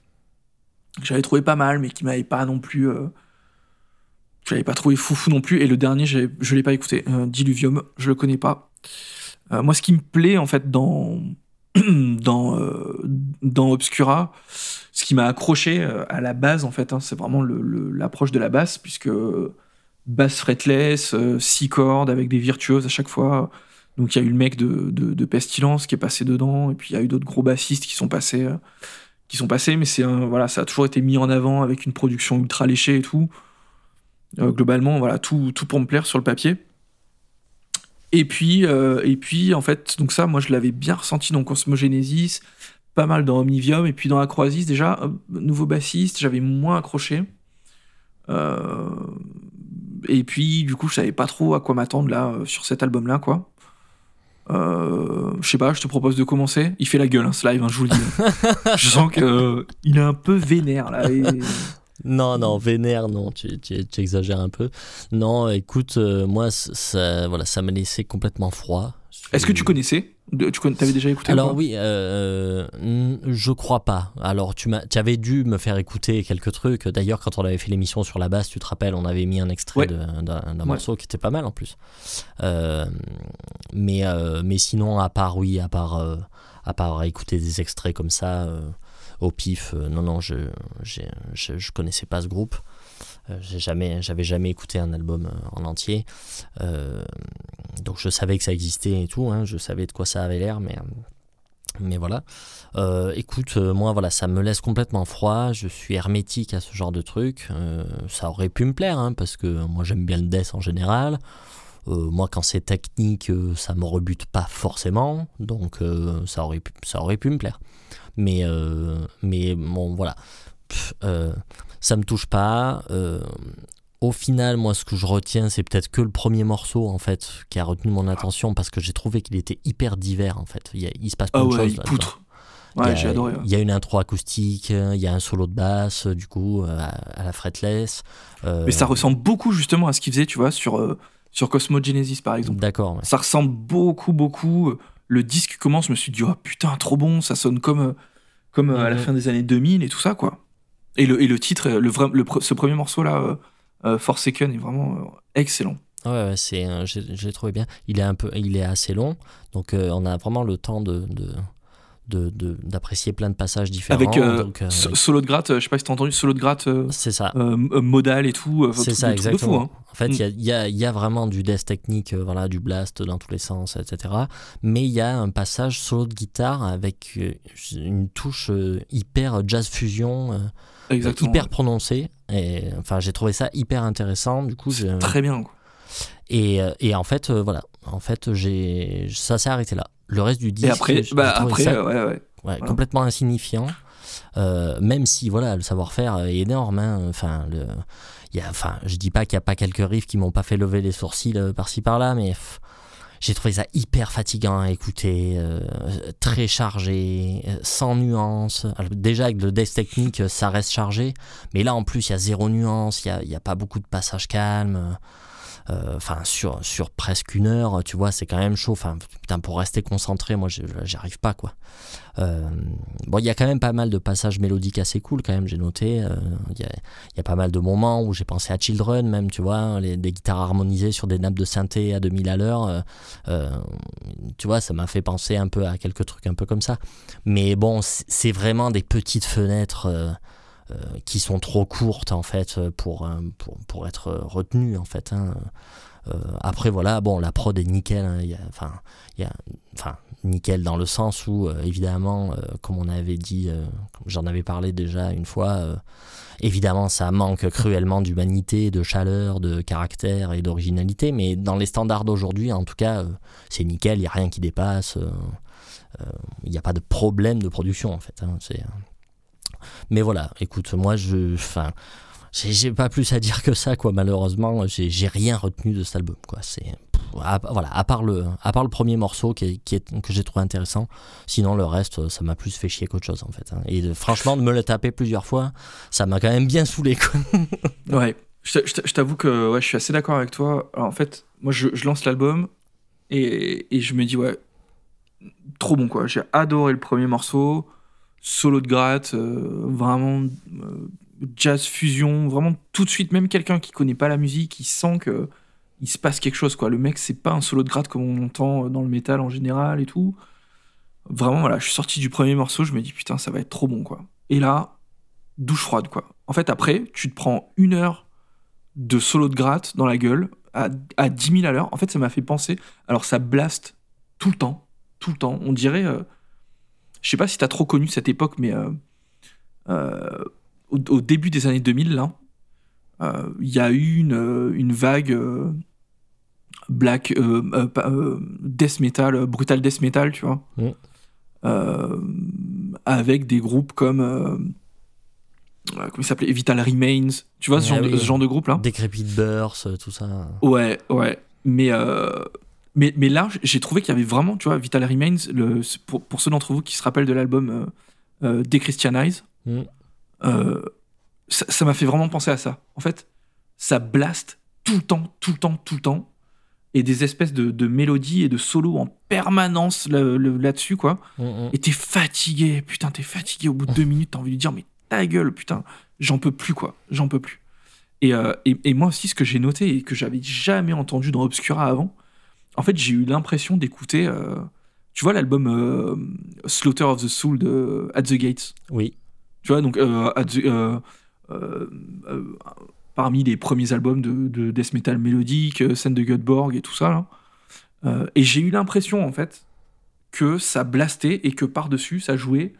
que j'avais trouvé pas mal, mais qui m'avait pas non plus je l'avais pas trouvé foufou non plus. Et le dernier, je l'ai pas écouté. Euh, Diluvium, je le connais pas. Euh, moi, ce qui me plaît, en fait, dans, dans, euh, dans Obscura, ce qui m'a accroché à la base, en fait, hein, c'est vraiment l'approche de la basse, puisque basse fretless, six cordes avec des virtuoses à chaque fois. Donc, il y a eu le mec de, de, Pestilence qui est passé dedans, et puis il y a eu d'autres gros bassistes qui sont passés. qui sont passés, mais c'est voilà, ça a toujours été mis en avant avec une production ultra léchée et tout. Euh, globalement, voilà, tout, tout pour me plaire sur le papier. Et puis, euh, et puis, en fait, donc ça, moi, je l'avais bien ressenti dans Cosmogenesis, pas mal dans Omnivium, et puis dans Acroasis, déjà, euh, nouveau bassiste, j'avais moins accroché. et puis, du coup, je savais pas trop à quoi m'attendre là, sur cet album-là, quoi. je sais pas, je te propose de commencer. Il fait la gueule, hein, ce live, hein, je vous le dis. je sens qu'il est un peu vénère, là. Et... Non, non, vénère, non, tu, tu, exagères un peu. Non, écoute, euh, moi, ça, voilà, ça m'a laissé complètement froid. Est-ce que tu connaissais Tu avais déjà écouté Alors oui, euh, je crois pas. Alors tu, tu avais dû me faire écouter quelques trucs. D'ailleurs, quand on avait fait l'émission sur la basse, tu te rappelles, on avait mis un extrait d'un morceau qui était pas mal en plus. Euh, mais, mais sinon, à part, oui, à part, à part écouter des extraits comme ça au pif. Euh, non, non, je, je, je, connaissais pas ce groupe. Euh, j'ai j'avais jamais écouté un album euh, en entier. donc je savais que ça existait et tout. Hein, je savais de quoi ça avait l'air, mais mais voilà. écoute, moi, voilà, ça me laisse complètement froid. Je suis hermétique à ce genre de truc. ça aurait pu me plaire, hein, parce que moi, j'aime bien le death en général. Moi, quand c'est technique, ça me rebute pas forcément. Donc, ça, aurait pu, ça aurait pu me plaire. Mais, euh, mais bon, voilà. Euh, ça me touche pas. Euh, au final, moi, ce que je retiens, c'est peut-être que le premier morceau, en fait, qui a retenu mon attention parce que j'ai trouvé qu'il était hyper divers, en fait. Il, y a- il se passe plein Ah de choses. il poutre. Il y Ouais, a- j'ai adoré. Il y a une intro acoustique, euh, il y a un solo de basse, euh, du coup, euh, à, à la fretless. euh, Mais ça ressemble beaucoup justement à ce qu'il faisait, tu vois, sur, euh, sur Cosmo Genesis par exemple. D'accord. ouais. Ça ressemble beaucoup, beaucoup. Le disque commence, je me suis dit, oh putain, trop bon, ça sonne comme, euh, comme euh, à la fin des années 2000 et tout ça, quoi. Et le, et le titre, euh, le, vrai, le, ce premier morceau-là, euh, euh, Forsaken, est vraiment euh, excellent. Ouais, ouais, c'est, euh, j'ai, j'ai trouvé bien. Il est un peu, il est assez long, donc euh, on a vraiment le temps de, de, de- de- d'apprécier plein de passages différents. Avec euh, donc, euh, so- solo de gratte, euh, je sais pas si t'as entendu, solo de gratte euh, c'est ça. modal et tout. C'est ça, fou, exactement. hein. En fait, il Mm. y, a, il y a- y a vraiment du death technique, voilà, du blast dans tous les sens, etc. Mais il y a un passage solo de guitare avec une touche hyper jazz fusion, Exactement. hyper prononcée. Et enfin, j'ai trouvé ça hyper intéressant. Du coup, Très bien. quoi. et, et en fait, voilà, en fait, j'ai ça s'est arrêté là. Le reste du disque, Et après, bah, trouvé après ça euh, ouais, ouais. Voilà. complètement insignifiant. Euh, même si voilà le savoir-faire est énorme hein. enfin le y a enfin je dis pas qu'il n'y a pas quelques riffs qui m'ont pas fait lever les sourcils euh, par-ci par-là mais j'ai trouvé ça hyper fatigant à écouter euh, très chargé sans nuance Alors, déjà avec le death technique ça reste chargé mais là en plus il y a zéro nuance il y a, il y a pas beaucoup de passages calmes euh, enfin sur, sur presque une heure tu vois c'est quand même chaud enfin putain pour rester concentré moi je- j'y arrive pas quoi euh, bon, il y a quand même pas mal de passages mélodiques assez cool quand même, j'ai noté. Euh, Il y, a, pas mal de moments où j'ai pensé à Children même, tu vois, les, des guitares harmonisées sur des nappes de synthé à 2000 à l'heure. tu vois, ça m'a fait penser un peu à quelques trucs un peu comme ça. Mais bon, c'est vraiment des petites fenêtres qui sont trop courtes en fait pour, euh, pour, pour être retenues en fait. hein. Euh, après voilà, bon, la prod est nickel. hein, Enfin, il nickel dans le sens où euh, évidemment, euh, comme on avait dit, euh, j'en avais parlé déjà une fois, euh, évidemment, ça manque cruellement d'humanité, de chaleur, de caractère et d'originalité. Mais dans les standards d'aujourd'hui, en tout cas, euh, c'est nickel. Il y a rien qui dépasse. euh, euh, Il n'y a pas de problème de production en fait. hein, c'est mais voilà, écoute, moi je. Enfin, j'ai pas plus à dire que ça, quoi, malheureusement. J'ai rien retenu de cet album, quoi. C'est. à- voilà, à part, le, à part le premier morceau qui est, que j'ai trouvé intéressant, sinon le reste, ça m'a plus fait chier qu'autre chose, en fait. hein. Et franchement, de me le taper plusieurs fois, ça m'a quand même bien saoulé, quoi. Ouais, je t'a- je t'a- je t'avoue que ouais, je suis assez d'accord avec toi. En fait, moi, je, je lance l'album et, et je me dis, ouais, trop bon, quoi. J'ai adoré le premier morceau, solo de gratte, euh, vraiment euh, jazz fusion, vraiment tout de suite, même quelqu'un qui connaît pas la musique, il sent que il se passe quelque chose, quoi. Le mec, c'est pas un solo de gratte comme on entend dans le métal en général et tout. Vraiment, voilà, je suis sorti du premier morceau, je me dis, putain, ça va être trop bon, quoi. Et là, douche froide, quoi. En fait, après, tu te prends une heure de solo de gratte dans la gueule à, à 10 000 à l'heure. En fait, ça m'a fait penser. Alors, ça blast tout le temps. Tout le temps. On dirait. euh, je sais pas si t'as trop connu cette époque, mais euh, euh, au, au début des années 2000, là, euh, il y a eu une, une vague black, death metal, brutal death metal, tu vois. Mm. Avec des groupes comme. comment il s'appelait Vital Remains. Tu vois, ce, genre, de, ce genre de groupe-là Decrepit Burst, tout ça. Ouais, ouais. Mais, euh, mais, mais là, j'ai trouvé qu'il y avait vraiment, tu vois, Vital Remains, le, pour, pour ceux d'entre vous qui se rappellent de l'album euh, euh, Dechristianize, Mm. euh, ça m'a fait vraiment penser à ça. En fait, ça blast tout le temps, tout le temps, tout le temps. Et des espèces de, de mélodies et de solos en permanence là- là-dessus, quoi. Mm, mm. Et t'es fatigué, putain, t'es fatigué. Au bout de deux minutes, t'as envie de dire, mais ta gueule, putain, j'en peux plus, quoi, j'en peux plus. Et, euh, et, et moi aussi, ce que j'ai noté et que j'avais jamais entendu dans Obscura avant, en fait, j'ai eu l'impression d'écouter, euh, tu vois, l'album euh, Slaughter of the Soul de At the Gates. Oui. Tu vois, donc, euh, At the- euh, euh, euh, parmi les premiers albums de, de death metal mélodique, euh, scène de Göteborg et tout ça, là. Euh, et j'ai eu l'impression, en fait, que ça blastait et que par-dessus, ça jouait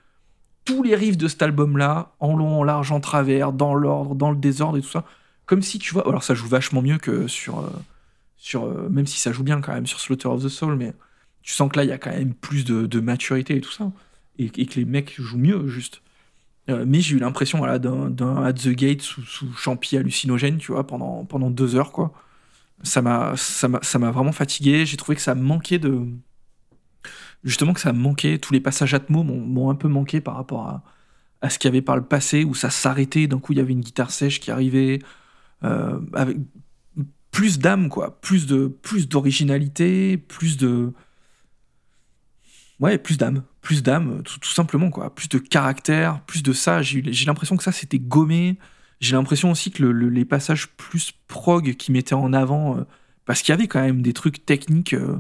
tous les riffs de cet album-là, en long, en large, en travers, dans l'ordre, dans le désordre et tout ça. Comme si, tu vois, alors ça joue vachement mieux que sur. euh, sur euh, même si ça joue bien quand même sur Slaughter of the Soul, mais tu sens que là, il y a quand même plus de, maturité et tout ça. Et, et que les mecs jouent mieux, juste. Euh, mais j'ai eu l'impression voilà, d'un At the Gate sous, sous champi hallucinogène, tu vois, pendant, pendant deux heures, quoi. Ça m'a vraiment fatigué. J'ai trouvé que ça manquait de. Justement, que ça manquait. Tous les passages Atmo m'ont un peu manqué par rapport à, à ce qu'il y avait par le passé, où ça s'arrêtait. D'un coup, il y avait une guitare sèche qui arrivait. Euh, avec plus d'âme, quoi. Plus de plus d'originalité, plus de. Ouais, plus d'âme plus d'âme, tout, simplement, quoi. Plus de caractère, plus de ça. J'ai l'impression que ça, c'était gommé. J'ai l'impression aussi que les passages plus prog qui mettaient en avant, euh, parce qu'il y avait quand même des trucs techniques euh,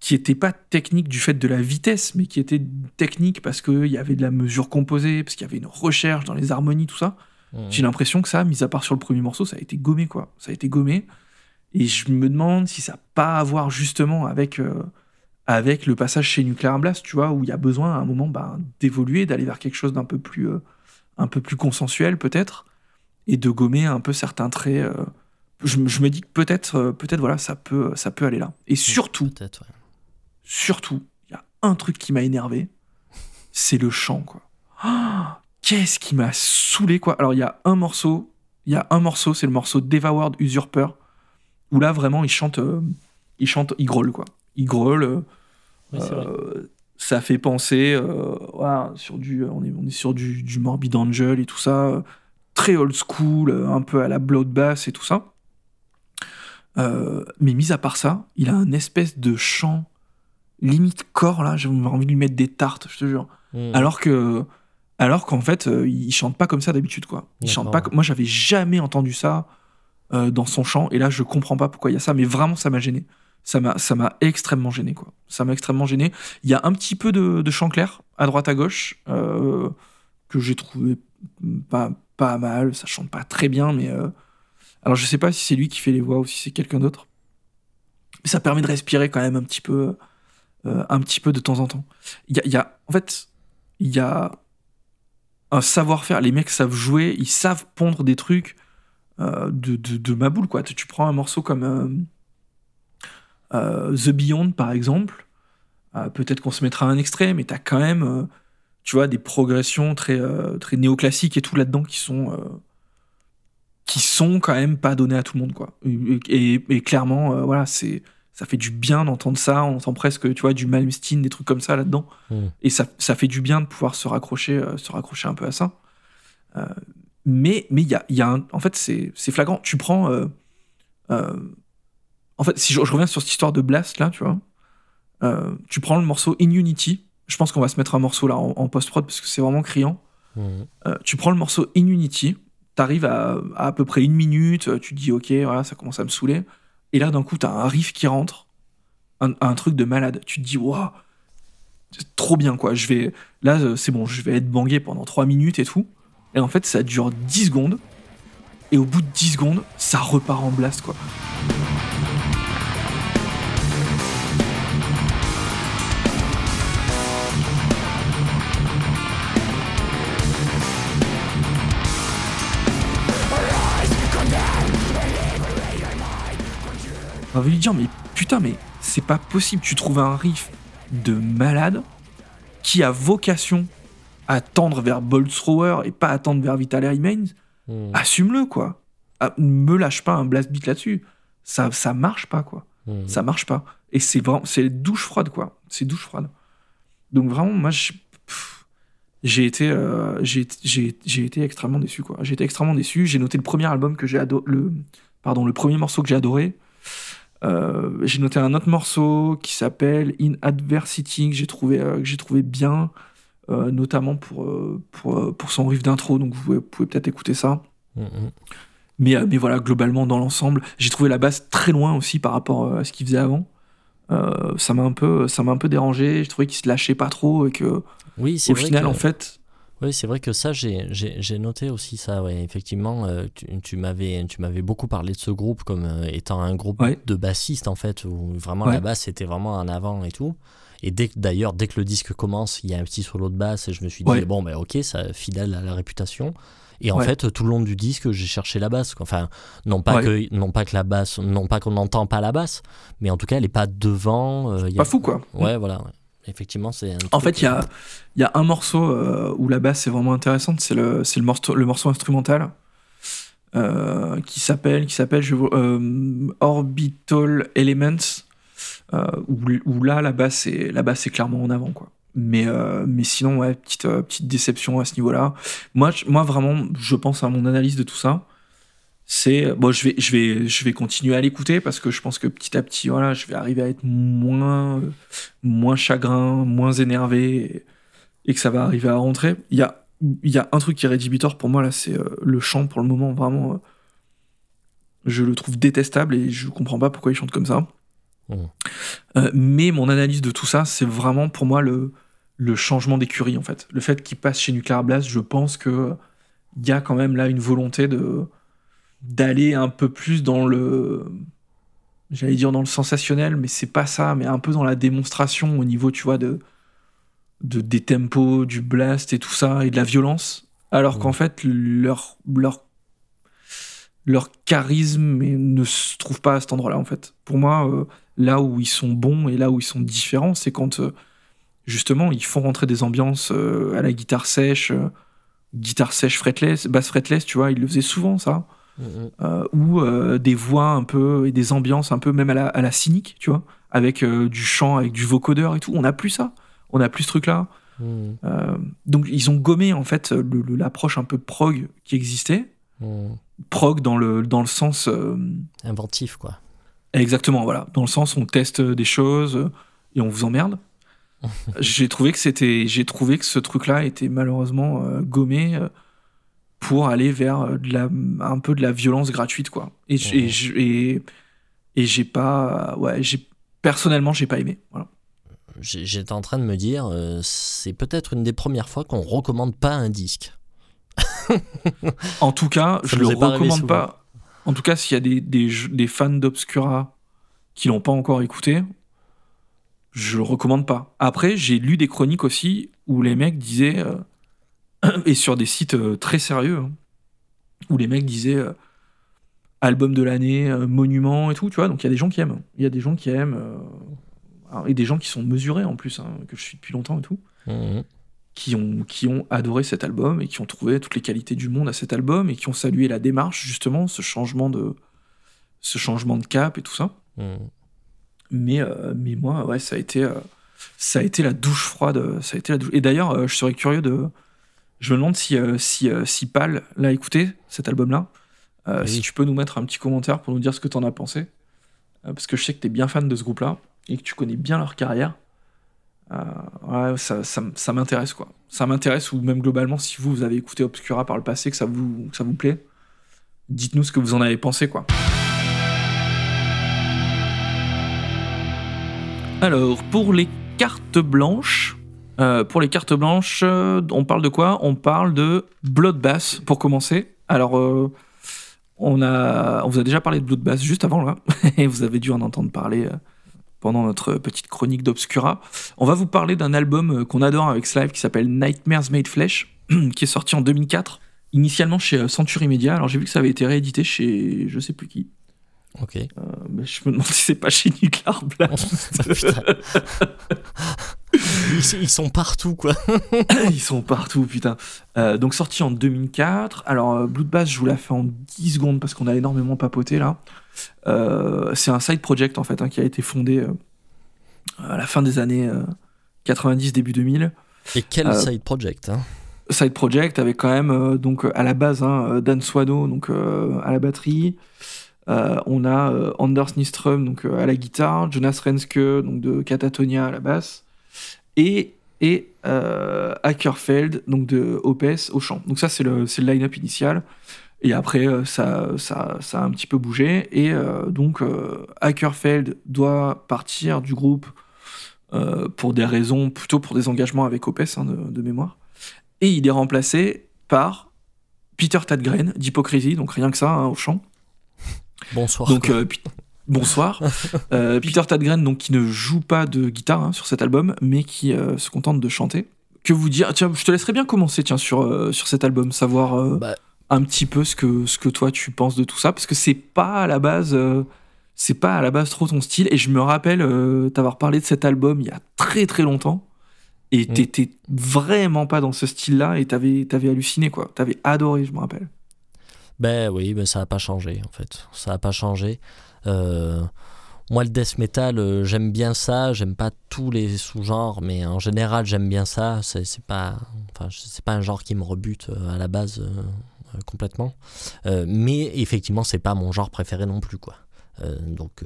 qui n'étaient pas techniques du fait de la vitesse, mais qui étaient techniques parce qu'il y avait de la mesure composée, parce qu'il y avait une recherche dans les harmonies, tout ça. Mmh. J'ai l'impression que ça, mis à part sur le premier morceau, ça a été gommé, quoi. Ça a été gommé. Et je me demande si ça n'a pas à voir justement avec. Euh, avec le passage chez Nuclear Blast, tu vois, où il y a besoin à un moment ben, d'évoluer, d'aller vers quelque chose d'un peu plus, euh, un peu plus consensuel peut-être, et de gommer un peu certains traits. Euh. je, me dis que peut-être, peut-être voilà, ça peut, ça peut aller là. Et surtout, surtout, il y a un truc qui m'a énervé, c'est le chant, quoi. Qu'est-ce qui m'a saoulé, quoi. Alors il y a un morceau, il y a un morceau, c'est le morceau Devoured Usurper, où là vraiment il chante, il chante, il grolle, quoi. Il grolle euh, ça fait penser euh, sur du, on est, on est sur du, du, Morbid Angel et tout ça, très old school, un peu à la Bloodbath et tout ça. Euh, mais mis à part ça, il a un espèce de chant limite corps là, j'ai envie de lui mettre des tartes, je te jure. Hmm. Alors que alors qu'en fait, il chante pas comme ça d'habitude quoi. Il chante pas moi j'avais jamais entendu ça dans son chant. Et là je comprends pas pourquoi il y a ça mais vraiment ça m'a gêné. Ça m'a ça m'a extrêmement gêné quoi. Ça m'a extrêmement gêné. Il y a un petit peu de, de chant clair à droite à gauche euh, que j'ai trouvé pas pas mal. Ça chante pas très bien mais euh, alors je sais pas si c'est lui qui fait les voix ou si c'est quelqu'un d'autre. Mais ça permet de respirer quand même un petit peu euh, un petit peu de temps en temps. Il y a, y a en fait il y a un savoir-faire. Les mecs savent jouer ils savent pondre des trucs de, de, de ma boule quoi. Tu prends un morceau comme euh, The Beyond, par exemple, euh, peut-être qu'on se mettra un extrait, mais tu as quand même, euh, tu vois, des progressions très, très néoclassiques et tout là-dedans qui sont qui sont quand même pas données à tout le monde quoi. Et, clairement voilà c'est ça fait du bien d'entendre ça on entend presque tu vois du Malmsteen des trucs comme ça là-dedans hmm. et ça, ça, fait du bien de pouvoir se raccrocher se raccrocher un peu à ça mais mais il y a, y a en fait c'est flagrant tu prends en fait, si je, reviens sur cette histoire de Blast, là, tu vois, euh, tu prends le morceau In Unity. Je pense qu'on va se mettre un morceau là en, post-prod parce que c'est vraiment criant. Euh, tu prends le morceau In Unity, t'arrives à, à, peu près une minute, tu te dis ok, voilà, ça commence à me saouler. Et là, d'un coup, t'as un riff qui rentre, un, truc de malade. Tu te dis waouh, c'est trop bien quoi. Je vais là, euh, c'est bon, je vais être bangé pendant 3 minutes et tout. Et en fait, ça dure 10 secondes. Et au bout de 10 secondes, ça repart en blast quoi. On va lui dire, mais putain, mais c'est pas possible. Tu trouves un riff de malade qui a vocation à tendre vers Bolt Thrower et pas à tendre vers Vital Remains. Hmm. Assume-le, quoi. Ah, me lâche pas un blast beat là-dessus. Ça, ça marche pas, quoi. Hmm. Ça marche pas. Et c'est vraiment, c'est douche froide, quoi. C'est douche froide. Donc vraiment, moi, j'ai été, euh, j'ai été extrêmement déçu, quoi. J'ai été extrêmement déçu. J'ai noté le premier album que j'ai adoré, le, pardon, le premier morceau que j'ai adoré. Euh, j'ai noté un autre morceau qui s'appelle In Adversity que j'ai trouvé, euh, que j'ai trouvé bien, euh, notamment pour, pour, pour, son riff d'intro, donc vous pouvez, peut-être écouter ça. Mm-hmm. Mais, mais voilà, globalement, dans l'ensemble, j'ai trouvé la basse très loin aussi par rapport à ce qu'il faisait avant. ça m'a un peu ça m'a un peu dérangé j'ai trouvé qu'il se lâchait pas trop et que oui, au final en fait oui, c'est vrai que ça, j'ai noté aussi ça. Ouais. Effectivement, euh, tu, tu m'avais beaucoup parlé de ce groupe comme euh, étant un groupe de bassistes, en fait, où vraiment la basse était vraiment en avant et tout. Et d'ailleurs, dès que le disque commence, il y a un petit solo de basse et je me suis dit, bon, ben ok, ça fidèle à la réputation. Et en fait, tout le long du disque, j'ai cherché la basse. Enfin, non pas, que, non pas que la basse, non pas qu'on n'entend pas la basse, mais en tout cas, elle n'est pas devant. Euh, pas fou, quoi. Ouais, voilà. Effectivement, c'est. En fait, il y a, y a un morceau où la basse est vraiment intéressante, c'est le, le, morceau, le morceau instrumental. qui s'appelle qui s'appelle Orbital Elements où, où, là la basse est la basse est clairement en avant quoi mais, euh, mais sinon, ouais, petite, euh, petite déception à ce niveau-là. Moi, moi, vraiment, je pense à mon analyse de tout ça. C'est bon, je vais, je vais, je vais continuer à l'écouter parce que je pense que petit à petit, voilà, je vais arriver à être moins, moins chagrin, moins énervé et, que ça va arriver à rentrer. Il y a, il y a un truc qui est rédhibitoire pour moi là, c'est euh, le chant pour le moment vraiment. je le trouve détestable et je comprends pas pourquoi il chante comme ça. Mmh. mais mon analyse de tout ça, c'est vraiment pour moi le, le changement d'écurie en fait. Le fait qu'il passe chez Nuclear Blast, je pense que il y a quand même là une volonté de d'aller un peu plus dans le j'allais dire dans le sensationnel mais c'est pas ça mais un peu dans la démonstration au niveau tu vois de de des tempos du blast et tout ça et de la violence alors qu'en fait leur leur leur charisme ne se trouve pas à cet endroit-là en fait. Pour moi, euh, là où ils sont bons et là où ils sont différents, c'est quand euh, justement, ils font rentrer des ambiances euh, à la guitare sèche, guitare sèche fretless, basse fretless, tu vois, ils le faisaient souvent ça. Euh, ou des voix un peu et des ambiances un peu même à la, cynique, tu vois, avec du chant, avec du vocodeur et tout. On n'a plus ça, on n'a plus ce truc-là. Mm. donc ils ont gommé en fait l'approche un peu prog qui existait. Mm. Prog dans le, dans le sens. Inventif, quoi. Exactement, voilà. Dans le sens où on teste des choses et on vous emmerde j'ai trouvé que c'était, j'ai trouvé que ce truc-là était malheureusement euh, gommé euh, pour aller vers euh, de la, un peu de la violence gratuite, quoi. Et, et, et, j'ai pas, ouais, j'ai personnellement, j'ai pas aimé. Voilà. J'étais en train de me dire, c'est peut-être une des premières fois qu'on recommande pas un disque. en tout cas, je le recommande pas. En tout cas, s'il y a des, des, des fans d'Obscura qui l'ont pas encore écouté, je le recommande pas. Après, j'ai lu des chroniques aussi où les mecs disaient, euh, et sur des sites euh, très sérieux, hein, où les mecs disaient euh, album de l'année, monument et tout, tu vois. Donc il y a des gens qui aiment. Il y a des gens qui aiment. et des gens qui sont mesurés en plus, hein, que je suis depuis longtemps et tout. Mmh. Qui ont, qui ont adoré cet album et qui ont trouvé toutes les qualités du monde à cet album et qui ont salué la démarche, justement, ce changement de, ce changement de cap et tout ça. Mmh. Mais, euh, mais moi, ouais, ça a été, euh, ça a été la douche froide. Ça a été la douche. Et d'ailleurs, euh, je serais curieux de. Je me demande si, si, si Pal l'a écouté, cet album-là. Si tu peux nous mettre un petit commentaire pour nous dire ce que tu en as pensé. parce que je sais que tu es bien fan de ce groupe-là et que tu connais bien leur carrière. ouais, ça, ça, ça m'intéresse, quoi. Ça m'intéresse, ou même globalement, si vous, vous avez écouté Obscura par le passé, que ça vous, que ça vous plaît, dites-nous ce que vous en avez pensé, quoi. Alors, pour les cartes blanches, euh, pour les cartes blanches, euh, on parle de quoi? On parle de Bloodbath pour commencer. Alors, euh, on, a, on vous a déjà parlé de Bloodbath juste avant là, et vous avez dû en entendre parler pendant notre petite chronique d'Obscura. On va vous parler d'un album qu'on adore avec Slive qui s'appelle Nightmares Made Flesh, qui est sorti en 2004, initialement chez Century Media. Alors, j'ai vu que ça avait été réédité chez je sais plus qui. Ok. Euh, mais je me demande si c'est pas chez Nuclear Blast. ils, sont partout, quoi. ils sont partout, putain. Euh, donc sorti en 2004. Alors euh, Bloodbath, je vous la fais en 10 secondes parce qu'on a énormément papoté là. c'est un side project en fait hein, qui a été fondé à la fin des années 90, début 2000. Et quel side project hein? Side project avec quand même donc à la base hein, Dan Swano donc à la batterie. Euh, on a euh, Anders Nystrom donc, euh, à la guitare, Jonas Renske donc, de Catatonia à la basse, et, et Ackerfeld donc, de Opes au chant. Donc ça, c'est le, le line-up initial. Et après, ça, ça, ça, a un petit peu bougé. Et donc, Ackerfeld doit partir du groupe pour des raisons, plutôt pour des engagements avec Opes hein, de, mémoire. Et il est remplacé par Peter Tadgren d'Hypocrisie, donc rien que ça, hein, au chant. Bonsoir. Donc, euh, bonsoir. Euh, Peter Tadgren, donc, qui ne joue pas de guitare hein, sur cet album, mais qui euh, se contente de chanter. Que vous dire Tiens, je te laisserai bien commencer tiens, sur, sur cet album, savoir bah. un petit peu ce que, ce que toi tu penses de tout ça, parce que c'est pas à la base. c'est pas à la base trop ton style. Et je me rappelle euh, t'avoir parlé de cet album il y a très très longtemps. Et Mm. t'étais vraiment pas dans ce style-là et t'avais avais halluciné, quoi. T'avais adoré, je me rappelle. Ben oui, ben ça n'a pas changé en fait. Ça n'a pas changé. Euh, moi, le death metal, euh, j'aime bien ça. J'aime pas tous les sous-genres, mais en général, j'aime bien ça. C'est pas, enfin, c'est pas un genre qui me rebute euh, à la base complètement. Mais effectivement, c'est pas mon genre préféré non plus, quoi. Donc,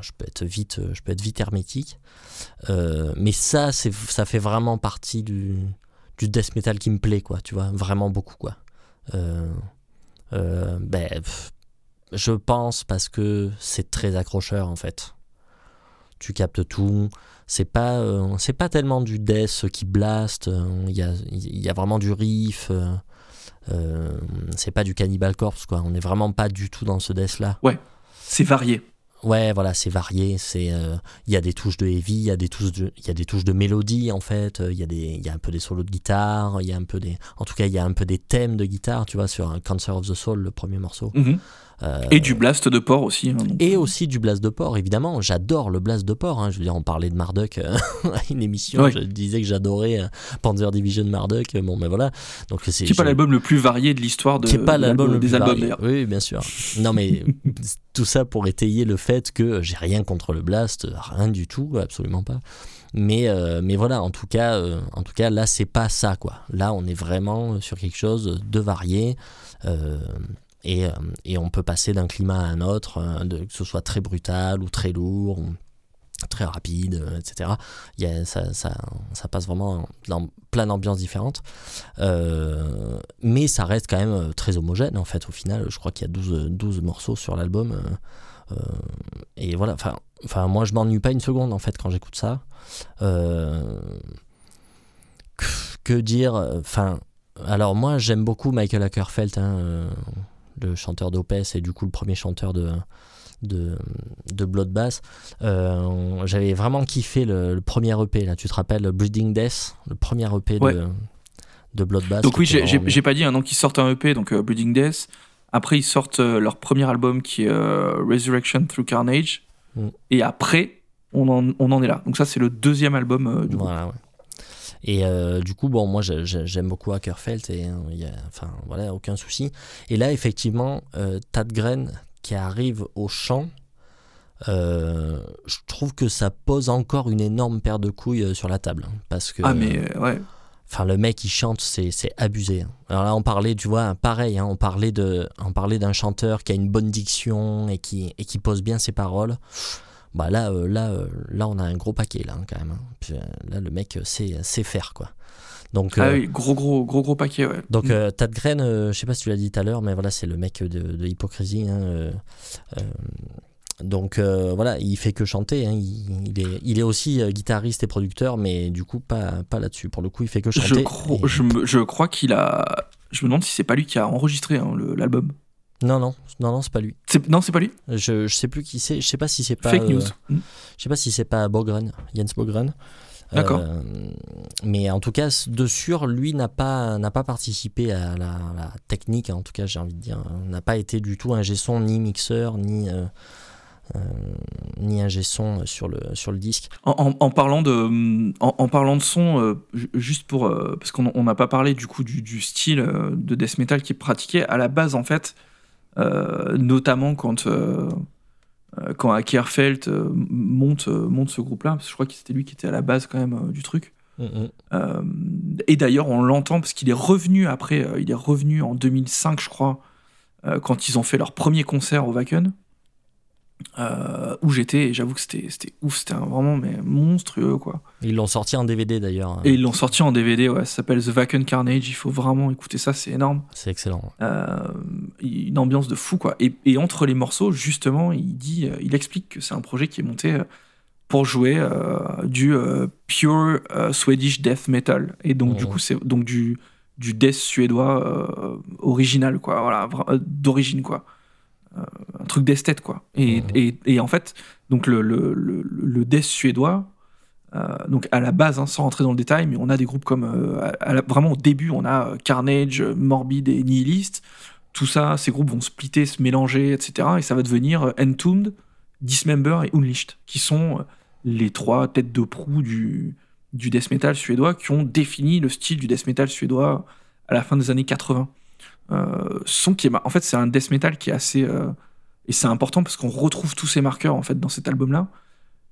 je peux être vite, je peux être vite hermétique. Mais ça, c'est, ça fait vraiment partie du, du death metal qui me plaît, quoi. Tu vois, vraiment beaucoup, quoi. Ben, je pense parce que c'est très accrocheur en fait. Tu captes tout. C'est pas, euh, c'est pas tellement du death qui blast. euh, Il y, a, y a vraiment du riff. euh, c'est pas du Cannibal Corpse quoi. On n'est vraiment pas du tout dans ce death là. C'est varié. Ouais, voilà, c'est varié. C'est, euh, il y a des touches de heavy, il y a des touches de, il y a des touches de mélodie en fait. euh, Il y a des, il y a un peu des solos de guitare. Il y a un peu des, en tout cas, il y a un peu des thèmes de guitare. Tu vois, sur Cancer of the Soul, le premier morceau. Mhm. Euh, Et du blast de porc aussi. hein, et aussi du blast de porc, évidemment. J'adore le blast de porc. hein. Je veux dire, on parlait de Marduk à une émission. Ouais. Je disais que j'adorais Panzer Division Marduk. Bon, mais voilà. Donc c'est Qui pas l'album le plus varié de l'histoire de qui est pas l'album des albums. Oui, bien sûr. Non, mais tout ça pour étayer le fait que j'ai rien contre le blast, rien du tout, absolument pas. Mais, euh, mais voilà, en tout cas, euh, en tout cas, là, c'est pas ça, quoi. Là, on est vraiment sur quelque chose de varié. euh, et, euh, et on peut passer d'un climat à un autre, de- que ce soit très brutal ou très lourd, ou très rapide, etc. Il y a, ça, ça, passe vraiment dans plein d'ambiances différentes. Mais ça reste quand même très homogène, en fait, au final. Je crois qu'il y a 12, 12 morceaux sur l'album. Euh, et voilà, enfin, enfin, moi, je m'ennuie pas une seconde, en fait, quand j'écoute ça. Euh, que, dire Enfin, alors moi, j'aime beaucoup Michael Ackerfeld, hein, euh, le chanteur d'Opès et du coup le premier chanteur de, de, de Bloodbath. Euh, J'avais vraiment kiffé le, le premier EP, là, tu te rappelles, Breeding Death, le premier EP Ouais. de, de Bloodbath. Donc qui oui, j'ai- pas dit, hein, donc ils sortent un EP, donc euh, Bleeding Death. Après, ils sortent euh, leur premier album qui est euh, Resurrection Through Carnage. Mm. Et après, on en, on en est là. Donc ça, c'est le deuxième album euh, du groupe. Voilà, ouais. Et euh, du coup, bon, moi j'ai- j'ai- j'aime beaucoup Ackerfeld et il y a, enfin voilà, aucun souci. Et là, effectivement, euh, Tadgren qui arrive au chant, euh, je trouve que ça pose encore une énorme paire de couilles sur la table. hein, parce que, Ah, mais ouais. Enfin, le mec il chante, c'est c'est abusé. hein. Alors là, on parlait, tu vois, pareil, hein, on parlait de, on parlait d'un chanteur qui a une bonne diction et qui, et qui pose bien ses paroles. Bah là, euh, là, euh, là, on a un gros paquet là hein, quand même. hein. Puis, euh, là, le mec sait, sait faire quoi. Donc, Ah euh, oui, gros, gros, gros, gros paquet, ouais. donc Mm. euh, euh, je sais pas si tu l'as dit tout à l'heure, mais voilà, c'est le mec de, de Hypocrisie. hein, donc euh, voilà, il fait que chanter. hein, il, il est, il est aussi euh, guitariste et producteur, mais du coup pas, pas là-dessus. Pour le coup, il fait que je, chanter. cro- et- je, me- je crois qu'il a. Je me demande si c'est pas lui qui a enregistré hein, l'album. Non, non, non, non, c'est pas lui. Non, c'est pas lui? Je, je sais plus qui c'est. Je sais pas si c'est pas. Fake euh, news. Mm. Je sais pas si c'est pas Bogren, Jens Bogren. D'accord. Euh, mais en tout cas, de sûr, lui n'a pas, n'a pas participé à la, la technique, en tout cas, j'ai envie de dire. N'a pas été du tout un son ni mixeur, ni, euh, euh, ni un son sur le, sur le disque. En, en- en parlant de, en, en parlant de son, euh, ju- juste pour. euh, parce qu'on on n'a pas parlé du coup du, du style euh, de death metal qui est pratiqué. À la base, en fait, euh, notamment quand. euh, euh, quand Ackerfeld euh, monte, euh, monte ce groupe-là, parce que je crois que c'était lui qui était à la base quand même euh, du truc. Euh, et d'ailleurs, on l'entend parce qu'il est revenu après, euh, il est revenu en 2005, je crois, euh, quand ils ont fait leur premier concert au Wacken, euh, où j'étais, et j'avoue que c'était c'était ouf, c'était vraiment mais monstrueux, quoi. Ils l'ont sorti en DVD d'ailleurs. Et ils l'ont sorti en DVD, ouais, ça s'appelle The Wacken Carnage, il faut vraiment écouter ça, c'est énorme. C'est excellent. Euh, une ambiance de fou, quoi. Et, et entre les morceaux, justement, il dit, euh, il explique que c'est un projet qui est monté pour jouer euh, du pure Swedish death metal. Et donc, du coup, c'est donc du, du death suédois original, quoi. Voilà, d'origine, quoi. Euh, un truc d'esthète, quoi. Et, et, et en fait, donc le, le, le, le death suédois, euh, donc à la base, hein, sans rentrer dans le détail, mais on a des groupes comme euh, à- à la- vraiment au début, on a Carnage, Morbid et Nihilist. Tout ça, ces groupes vont splitter, se mélanger, etc. Et ça va devenir Entombed, Dismember et Unleashed, qui sont les trois têtes de proue du, du death metal suédois qui ont défini le style du death metal suédois à la fin des années 80. Euh, son qui est, en fait, c'est un death metal qui est assez. euh, et c'est important parce qu'on retrouve tous ces marqueurs en fait dans cet album-là.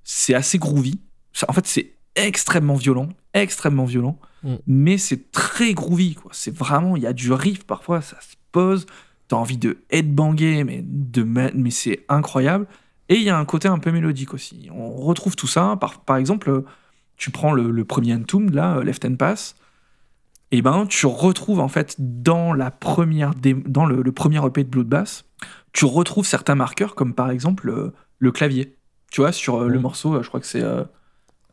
C'est assez groovy. Ça- En fait, c'est extrêmement violent, extrêmement violent, Mm. mais c'est très groovy. quoi. C'est vraiment, il y a du riff parfois, ça se pose. T'as envie de headbanger, mais de ma- mais c'est incroyable. Et il y a un côté un peu mélodique aussi. On retrouve tout ça. Par, par exemple, euh, tu prends le, le premier Entombed, là, Left and Pass, et ben tu retrouves en fait dans la première dans le, le premier EP de Bloodbath, tu retrouves certains marqueurs comme par exemple euh, le clavier. Tu vois sur euh, le morceau, euh, je crois que c'est euh,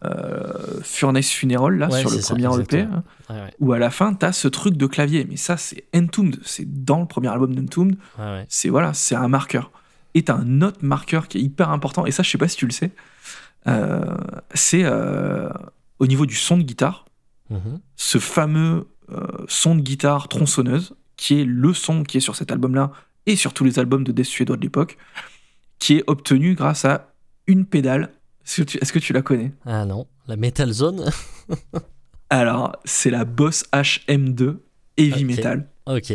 euh, Furnace Funeral là Ouais, sur le ça, premier EP, hein, Ouais, ouais, où à la fin tu as ce truc de clavier. Mais ça c'est Entombed, c'est dans le premier album d'Entombed. C'est voilà, c'est un marqueur. Et t'as un autre marqueur qui est hyper important. Et ça, je sais pas si tu le sais. c'est au niveau du son de guitare Mhm. ce fameux son de guitare tronçonneuse, qui est le son qui est sur cet album-là et sur tous les albums de death suédois de l'époque, qui est obtenu grâce à une pédale. Est-ce que tu, est-ce que tu la connais? Ah non, la Metal Zone Alors, c'est la Boss HM2 Heavy. Metal. Ok.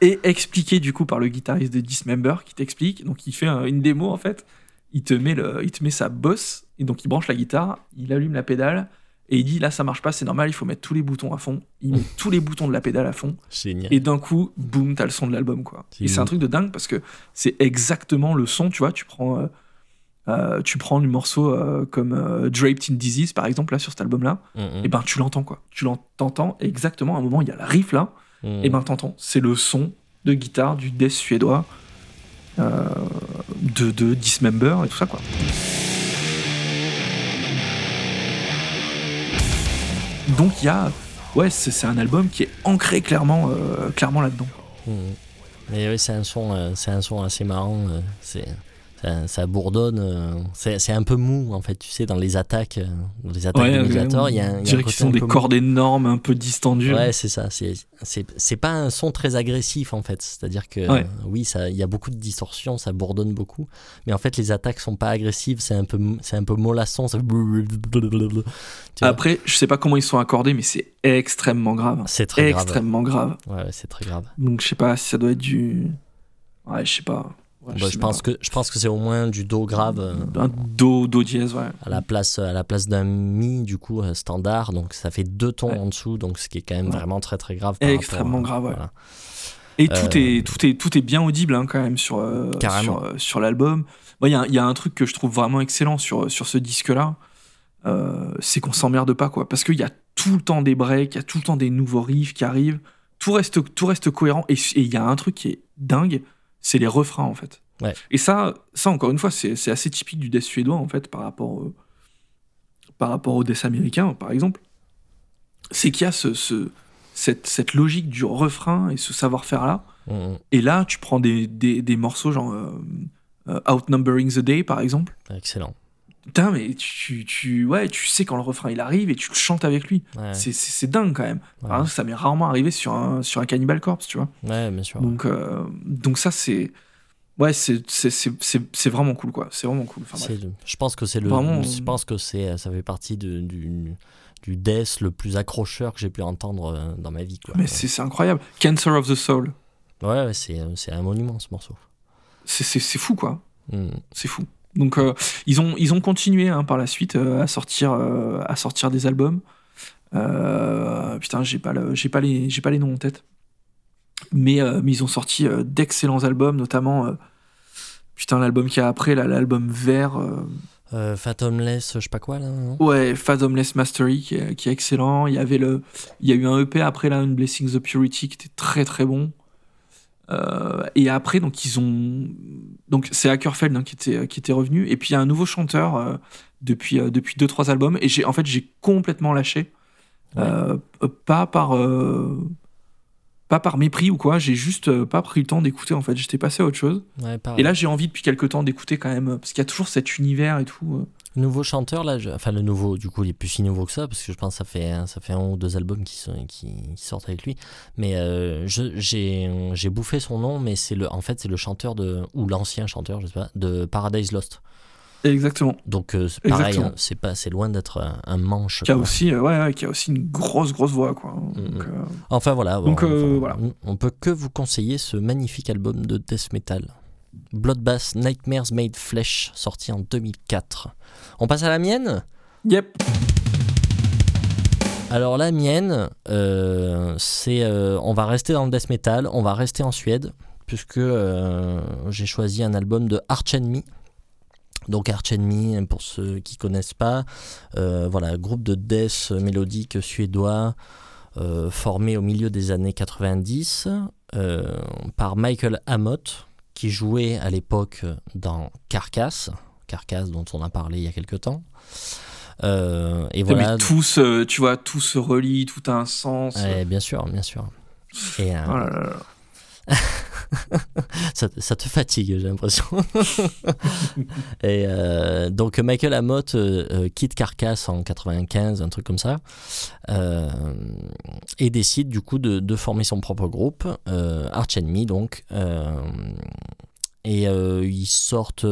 Et expliqué du coup par le guitariste de Dismember qui t'explique. Donc, il fait un- une démo en fait. Il te, met le, il te met sa bosse, et donc il branche la guitare, il allume la pédale, et il dit là ça marche pas, c'est normal, il faut mettre tous les boutons à fond. Il met tous les boutons de la pédale à fond. Génial. Et d'un coup, boum, t'as le son de l'album, quoi. Et c'est un truc de dingue parce que c'est exactement le son, tu vois. Tu prends, euh, euh, tu prends du morceau euh, comme Draped in Disease, par exemple, là, sur cet album-là, Mhm. et ben tu l'entends, quoi. Tu l'entends exactement à un moment, il y a la riff là, Mhm. et ben t'entends. C'est le son de guitare du death suédois, de, de Dismember et tout ça, quoi. Donc il y a. Ouais, c'est un album qui est ancré clairement, euh, clairement là-dedans. Mhm. Mais oui, c'est un son, euh, un son assez marrant. euh, c'est, ça, ça bourdonne. euh, c'est, un peu mou en fait. Tu sais, dans les attaques, euh, dans les attaques de Mediator, il y a, un- dirait côté qu'ils sont des mou. cordes énormes, un peu distendues. Ouais, c'est ça. C'est, pas un son très agressif en fait. C'est-à-dire que Ouais. oui, il y a beaucoup de distorsion, ça bourdonne beaucoup. Mais en fait, les attaques sont pas agressives. C'est un peu, un peu mollasson. ça- Après, je sais pas comment ils sont accordés, mais c'est extrêmement grave. c'est très grave. Extrêmement grave. Ouais, ouais, c'est très grave. Donc je sais pas si ça doit être du. Ouais, je sais pas. Ouais, Bah, je, pense que, je pense que c'est au moins du do grave. euh, Un do, do dièse, ouais. à la place à la place d'un mi du coup euh, standard donc ça fait deux tons Ouais. en dessous donc ce qui est quand même Ouais. vraiment très très grave par Extrêmement rapport grave, ouais. voilà. Et Euh, tout, est, tout, est, tout est bien audible hein, quand même sur, euh, sur, euh, sur l'album. Il y, a un- il y a un truc que je trouve vraiment excellent sur, sur ce disque-là, euh, c'est qu'on s'emmerde pas, quoi. Parce qu'il y a tout le temps des breaks, il y a tout le temps des nouveaux riffs qui arrivent, tout reste, tout reste cohérent. Et et il y a un truc qui est dingue, c'est les refrains, en fait. Ouais. Et ça, ça, encore une fois, c'est assez typique du death suédois, en fait, par rapport, au- par rapport au death américain, par exemple. C'est qu'il y a ce, ce- cette, cette logique du refrain et ce savoir-faire-là. Mhm. Et là, tu prends des, des, des morceaux genre euh, euh, Outnumbering the Day, par exemple. excellent Putain, mais tu, tu, ouais, tu sais quand le refrain il arrive et tu le chantes avec lui. ouais, C'est- dingue quand même. ouais. Par exemple, ça m'est rarement arrivé sur un, sur un Cannibal Corpse, tu vois. Ouais, bien sûr Donc, euh, donc ça, c'est. Ouais, c'est vraiment cool, quoi. C'est vraiment cool. Enfin, je pense que c'est le Vraiment, je pense que c'est ça fait partie de- du du death le plus accrocheur que j'ai pu entendre euh, dans ma vie quoi. Mais c'est c'est incroyable. Cancer of the Soul. ouais, ouais, c'est un monument ce morceau C'est- fou, quoi. Mhm. C'est fou. Donc euh, ils, ont, ils ont continué hein, par la suite euh, à, sortir, euh, à sortir des albums. Putain, j'ai pas, le- j'ai pas, les- j'ai pas les noms en tête. Mais, mais ils ont sorti d'excellents albums, notamment putain, l'album qui a après, là, l'album vert. Fathomless je sais pas quoi là non? Ouais, Fathomless Mastery qui est, qui est excellent. Il y, avait le, il y a eu un EP après, là, Blessing the Purity qui était très très bon. Euh, et après, donc ils ont, donc c'est Ackerfeld hein, qui était qui était revenu. Et puis il y a un nouveau chanteur euh, depuis euh, depuis deux trois albums. Et j'ai en fait j'ai complètement lâché, Ouais. Euh, euh, pas par euh, pas par mépris ou quoi. J'ai juste euh, pas pris le temps d'écouter. En fait, j'étais passé à autre chose. ouais. Et là, j'ai envie depuis quelques temps d'écouter quand même, euh, parce qu'il y a toujours cet univers et tout. Nouveau chanteur, là, enfin le nouveau, du coup, il est plus si nouveau que ça, parce que je pense que ça fait, ça fait un ou deux albums qui, sont, qui, sortent avec lui. Mais euh, j'ai bouffé son nom, mais c'est le, en fait, c'est le chanteur de, ou l'ancien chanteur, je sais pas, de Paradise Lost. Exactement. Donc euh, c'est pareil, hein, c'est pas, c'est loin d'être un, manche. Qui a aussi, euh, ouais, qui a aussi une grosse, grosse voix, quoi. Mm, mm. enfin voilà. Donc on, voilà. On peut que vous conseiller ce magnifique album de death metal. Bloodbath Nightmares Made Flesh, sorti en 2004. On passe à la mienne? Yep. Alors la mienne, euh, c'est, euh, on va rester dans le death metal, on va rester en Suède, puisque euh, j'ai choisi un album de Arch Enemy. Donc Arch Enemy, pour ceux qui connaissent pas, voilà, groupe de death mélodique suédois formé au milieu des années 90 par Michael Amott, qui jouait à l'époque dans Carcass, Carcass dont on a parlé il y a quelques temps. Euh, et voilà. Mais tout se, tu vois, tout se relie, tout a un sens. bien sûr, bien sûr. Et, euh, oh là là. ça, te fatigue, j'ai l'impression. et euh, donc Michael Amott quitte Carcass en 95, un truc comme ça, et décide du coup de, former son propre groupe, Arch Enemy donc. et ils sortent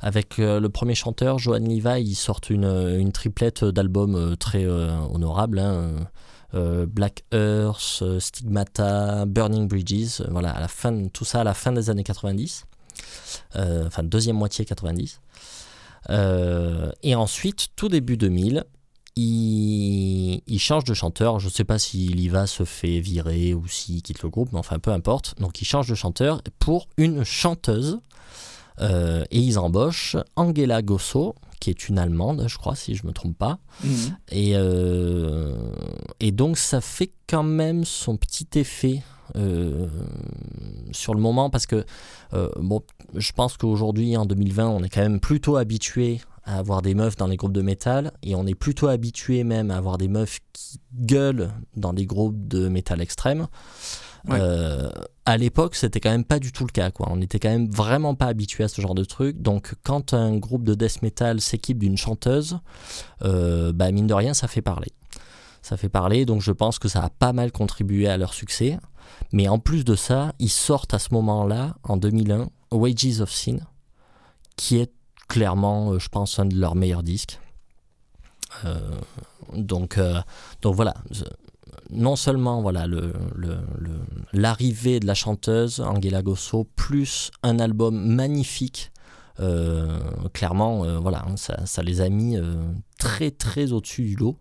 avec euh, le premier chanteur, Johan Levi, ils sortent une, triplette d'albums euh, très euh, honorables. Hein, Black Earth, Stigmata, Burning Bridges, la fin, tout ça à la fin des années 90, enfin deuxième moitié 90. et ensuite, tout début 2000, il, il, change de chanteur. Je ne sais pas si Liva se fait virer ou s'il quitte le groupe, mais enfin peu importe. Donc il change de chanteur pour une chanteuse euh, et ils embauchent Angela Gosso, qui est une Allemande, je crois, si je ne me trompe pas. Mhm. Et, euh, et donc ça fait quand même son petit effet euh, sur le moment, parce que bon, je pense qu'aujourd'hui, en 2020, on est quand même plutôt habitué à avoir des meufs dans les groupes de métal, et on est plutôt habitué même à avoir des meufs qui gueulent dans des groupes de métal extrême. Euh, à l'époque, c'était quand même pas du tout le cas. Quoi. On n'était quand même vraiment pas habitué à ce genre de truc. Donc, quand un groupe de death metal s'équipe d'une chanteuse, euh, bah, mine de rien, ça fait parler. Ça fait parler, donc je pense que ça a pas mal contribué à leur succès. Mais en plus de ça, ils sortent à ce moment-là, en 2001, Wages of Sin, qui est clairement, euh, je pense, un de leurs meilleurs disques. donc, donc voilà, non seulement voilà l'arrivée de la chanteuse Angela Gosso plus un album magnifique euh, clairement euh, voilà hein, ça, les a mis euh, très très au-dessus du lot.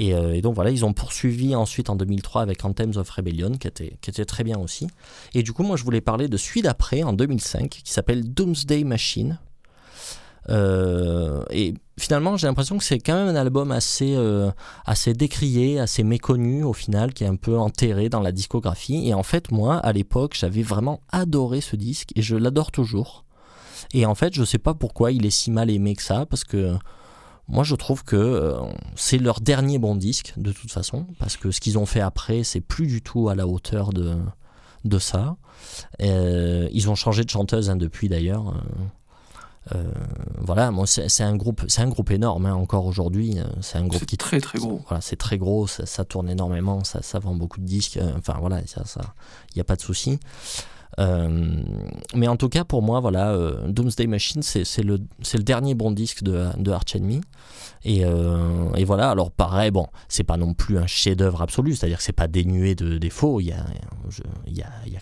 Et, donc voilà ils ont poursuivi ensuite en 2003 avec Anthems of Rebellion qui était, qui était très bien aussi. Et du coup moi je voulais parler de celui d'après en 2005 qui s'appelle Doomsday Machine et finalement, j'ai l'impression que c'est quand même un album assez, euh, assez décrié, assez méconnu au final, qui est un peu enterré dans la discographie. Et en fait, moi, à l'époque, j'avais vraiment adoré ce disque et je l'adore toujours. Et en fait, je sais pas pourquoi il est si mal aimé que ça, parce que moi, je trouve que euh, c'est leur dernier bon disque, de toute façon, parce que ce qu'ils ont fait après, c'est plus du tout à la hauteur de, de ça. Euh, ils ont changé de chanteuse hein, depuis d'ailleurs. Euh, voilà, moi c'est un groupe, c'est un groupe énorme hein, encore aujourd'hui. Euh, c'est un groupe qui très très gros. Voilà, c'est très gros, ça, tourne énormément, ça, ça, vend beaucoup de disques. Euh, enfin voilà, ça, ça, il n'y a pas de souci. Mais en tout cas, pour moi, voilà, Doomsday Machine, c'est le, dernier bon disque de, de Arch Enemy. Euh, et, voilà, alors pareil, bon, c'est pas non plus un chef-d'œuvre absolu, c'est-à-dire que c'est pas dénué de défauts, il y a,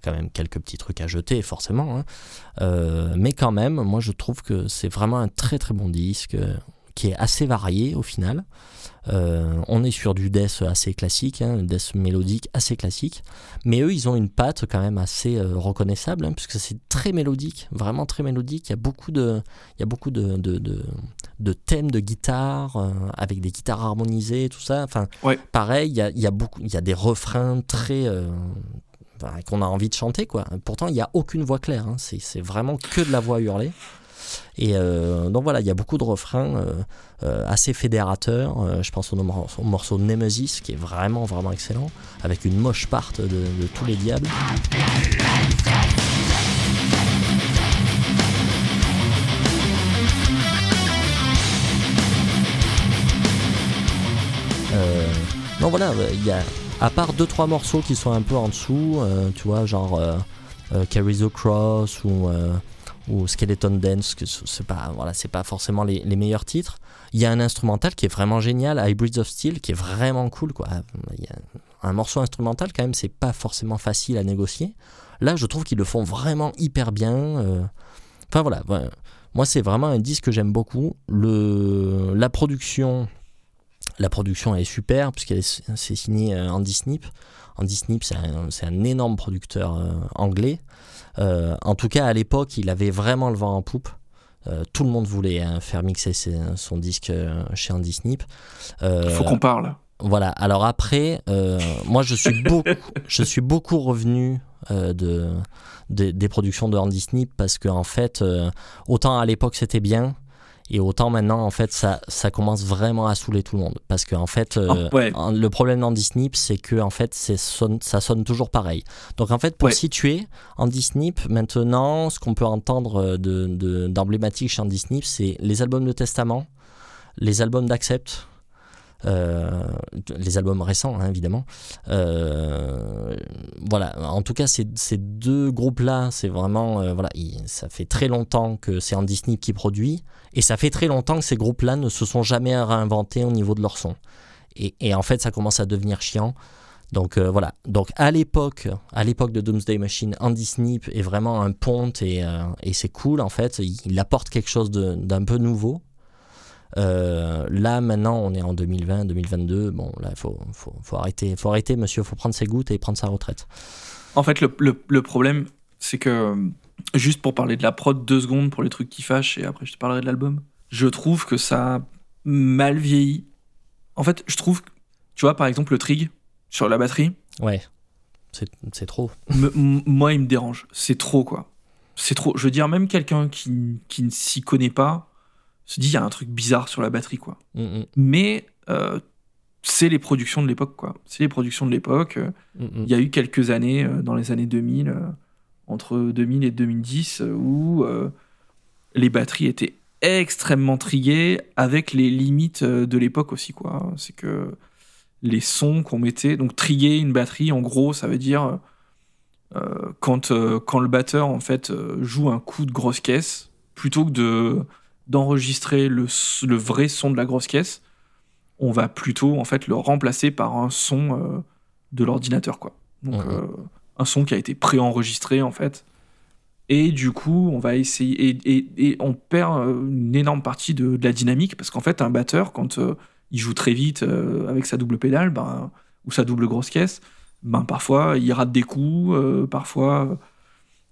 quand même quelques petits trucs à jeter, forcément. Hein. Euh, mais quand même, moi je trouve que c'est vraiment un très très bon disque euh, qui est assez varié au final. Euh, on est sur du death assez classique, hein, death mélodique assez classique, mais eux ils ont une patte quand même assez euh, reconnaissable, hein, puisque c'est très mélodique, vraiment très mélodique. Il y a beaucoup de, il y a beaucoup de, de, thèmes de guitare euh, avec des guitares harmonisées, tout ça. Enfin, pareil, il y a, il y a beaucoup, il y a des refrains très qu'on a envie de chanter quoi. Pourtant il n'y a aucune voix claire, hein. c'est vraiment que de la voix hurlée. Et euh, donc voilà, il y a beaucoup de refrains euh, euh, assez fédérateurs. je pense au, morceau, Nemesis qui est vraiment, vraiment excellent, avec une moche part de, tous les diables. Euh, non voilà, il y a à part deux trois morceaux qui sont un peu en dessous, tu vois, genre euh, Carry the Cross ou ou Skeleton Dance, que c'est pas, voilà, c'est pas forcément les, les, meilleurs titres. Il y a un instrumental qui est vraiment génial, Hybrids of Steel, qui est vraiment cool. Quoi. Il y a un morceau instrumental, quand même, c'est pas forcément facile à négocier. Là, je trouve qu'ils le font vraiment hyper bien. Euh. Enfin voilà, moi c'est vraiment un disque que j'aime beaucoup. Le, la production, la production est super puisqu'elle c'est signé euh, Andy Snip. Andy Snip, c'est un, un, énorme producteur euh, anglais. Euh, en tout cas, à l'époque, il avait vraiment le vent en poupe. Euh, tout le monde voulait hein, faire mixer son disque euh, chez Andy Snip. Il faut qu'on parle. Voilà. Alors après, moi, je suis beaucoup, je suis beaucoup revenu de, des productions de Andy Snip parce qu'en en fait, autant à l'époque c'était bien, et autant maintenant, en fait, ça, ça commence vraiment à saouler tout le monde. Parce que, en fait, euh, oh, le problème d'Andy Snip, c'est que, en fait, sonne, ça sonne toujours pareil. Donc, en fait, pour situer Andy Snip, maintenant, ce qu'on peut entendre d'emblématique de, chez Andy Snip, c'est les albums de Testament, les albums d'Accept, les albums récents, hein, évidemment. Euh, voilà, en tout cas, ces, deux groupes-là, c'est vraiment. Euh, voilà, ça fait très longtemps que c'est Andy Snip qui produit, et ça fait très longtemps que ces groupes-là ne se sont jamais réinventés au niveau de leur son. Et, en fait, ça commence à devenir chiant. Donc voilà. Donc à l'époque, à l'époque de Doomsday Machine, Andy Snip est vraiment un ponte et, et c'est cool en fait. il apporte quelque chose d'un peu nouveau. Euh, là, maintenant, on est en 2020, 2022. Bon, là, il faut, faut, faut, arrêter, faut arrêter, monsieur. Il faut prendre ses gouttes et prendre sa retraite. En fait, le, le, problème, c'est que, juste pour parler de la prod, deux secondes pour les trucs qui fâchent, et après, je te parlerai de l'album. Je trouve que ça a mal vieilli. En fait, je trouve, tu vois, par exemple, le trig sur la batterie. Ouais, c'est trop. moi, il me dérange. C'est trop, quoi. C'est trop. Je veux dire, même quelqu'un qui, qui ne s'y connaît pas se dit il y a un truc bizarre sur la batterie quoi. Mm, mm. Mais euh, c'est les productions de l'époque quoi. C'est les productions de l'époque. Mm, il y a eu quelques années euh, dans les années 2000 euh, entre 2000 et 2010 où les batteries étaient extrêmement triguées avec les limites de l'époque aussi quoi. C'est que les sons qu'on mettait donc triguer une batterie en gros ça veut dire quand, quand le batteur en fait joue un coup de grosse caisse plutôt que de d'enregistrer le, le, vrai son de la grosse caisse, on va plutôt en fait le remplacer par un son euh, de l'ordinateur quoi. Donc euh, un son qui a été préenregistré en fait. Et du coup, on va essayer et, et, on perd euh, une énorme partie de, la dynamique parce qu'en fait, un batteur quand il joue très vite avec sa double pédale, ben, ou sa double grosse caisse, ben parfois il rate des coups, parfois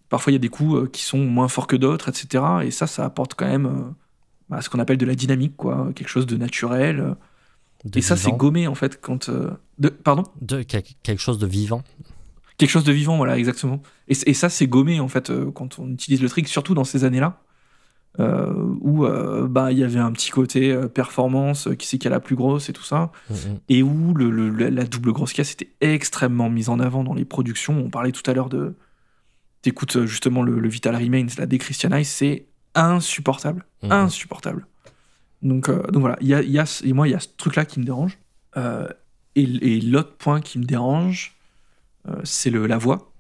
parfois il y a des coups qui sont moins forts que d'autres, etc. Et ça, ça apporte quand même bah, ce qu'on appelle de la dynamique, quoi, quelque chose de naturel. et ça, c'est gommé en fait quand. Euh, de, pardon? De quelque chose de vivant. Quelque chose de vivant, voilà, exactement. Et, et ça, c'est gommé en fait euh, quand on utilise le trick, surtout dans ces années-là. Euh, où bah il y avait un petit côté performance, qui c'est qui a la plus grosse et tout ça, mm, mm. et où le, la double grosse caisse était extrêmement mise en avant dans les productions. On parlait tout à l'heure de, t'écoutes justement le, Vital Remains, la Christianize, c'est insupportable. Mhm. Insupportable. Donc, euh, donc voilà, y a, y a, et moi, il y a ce truc-là qui me dérange. Euh, et, l'autre point qui me dérange, euh, c'est la voix.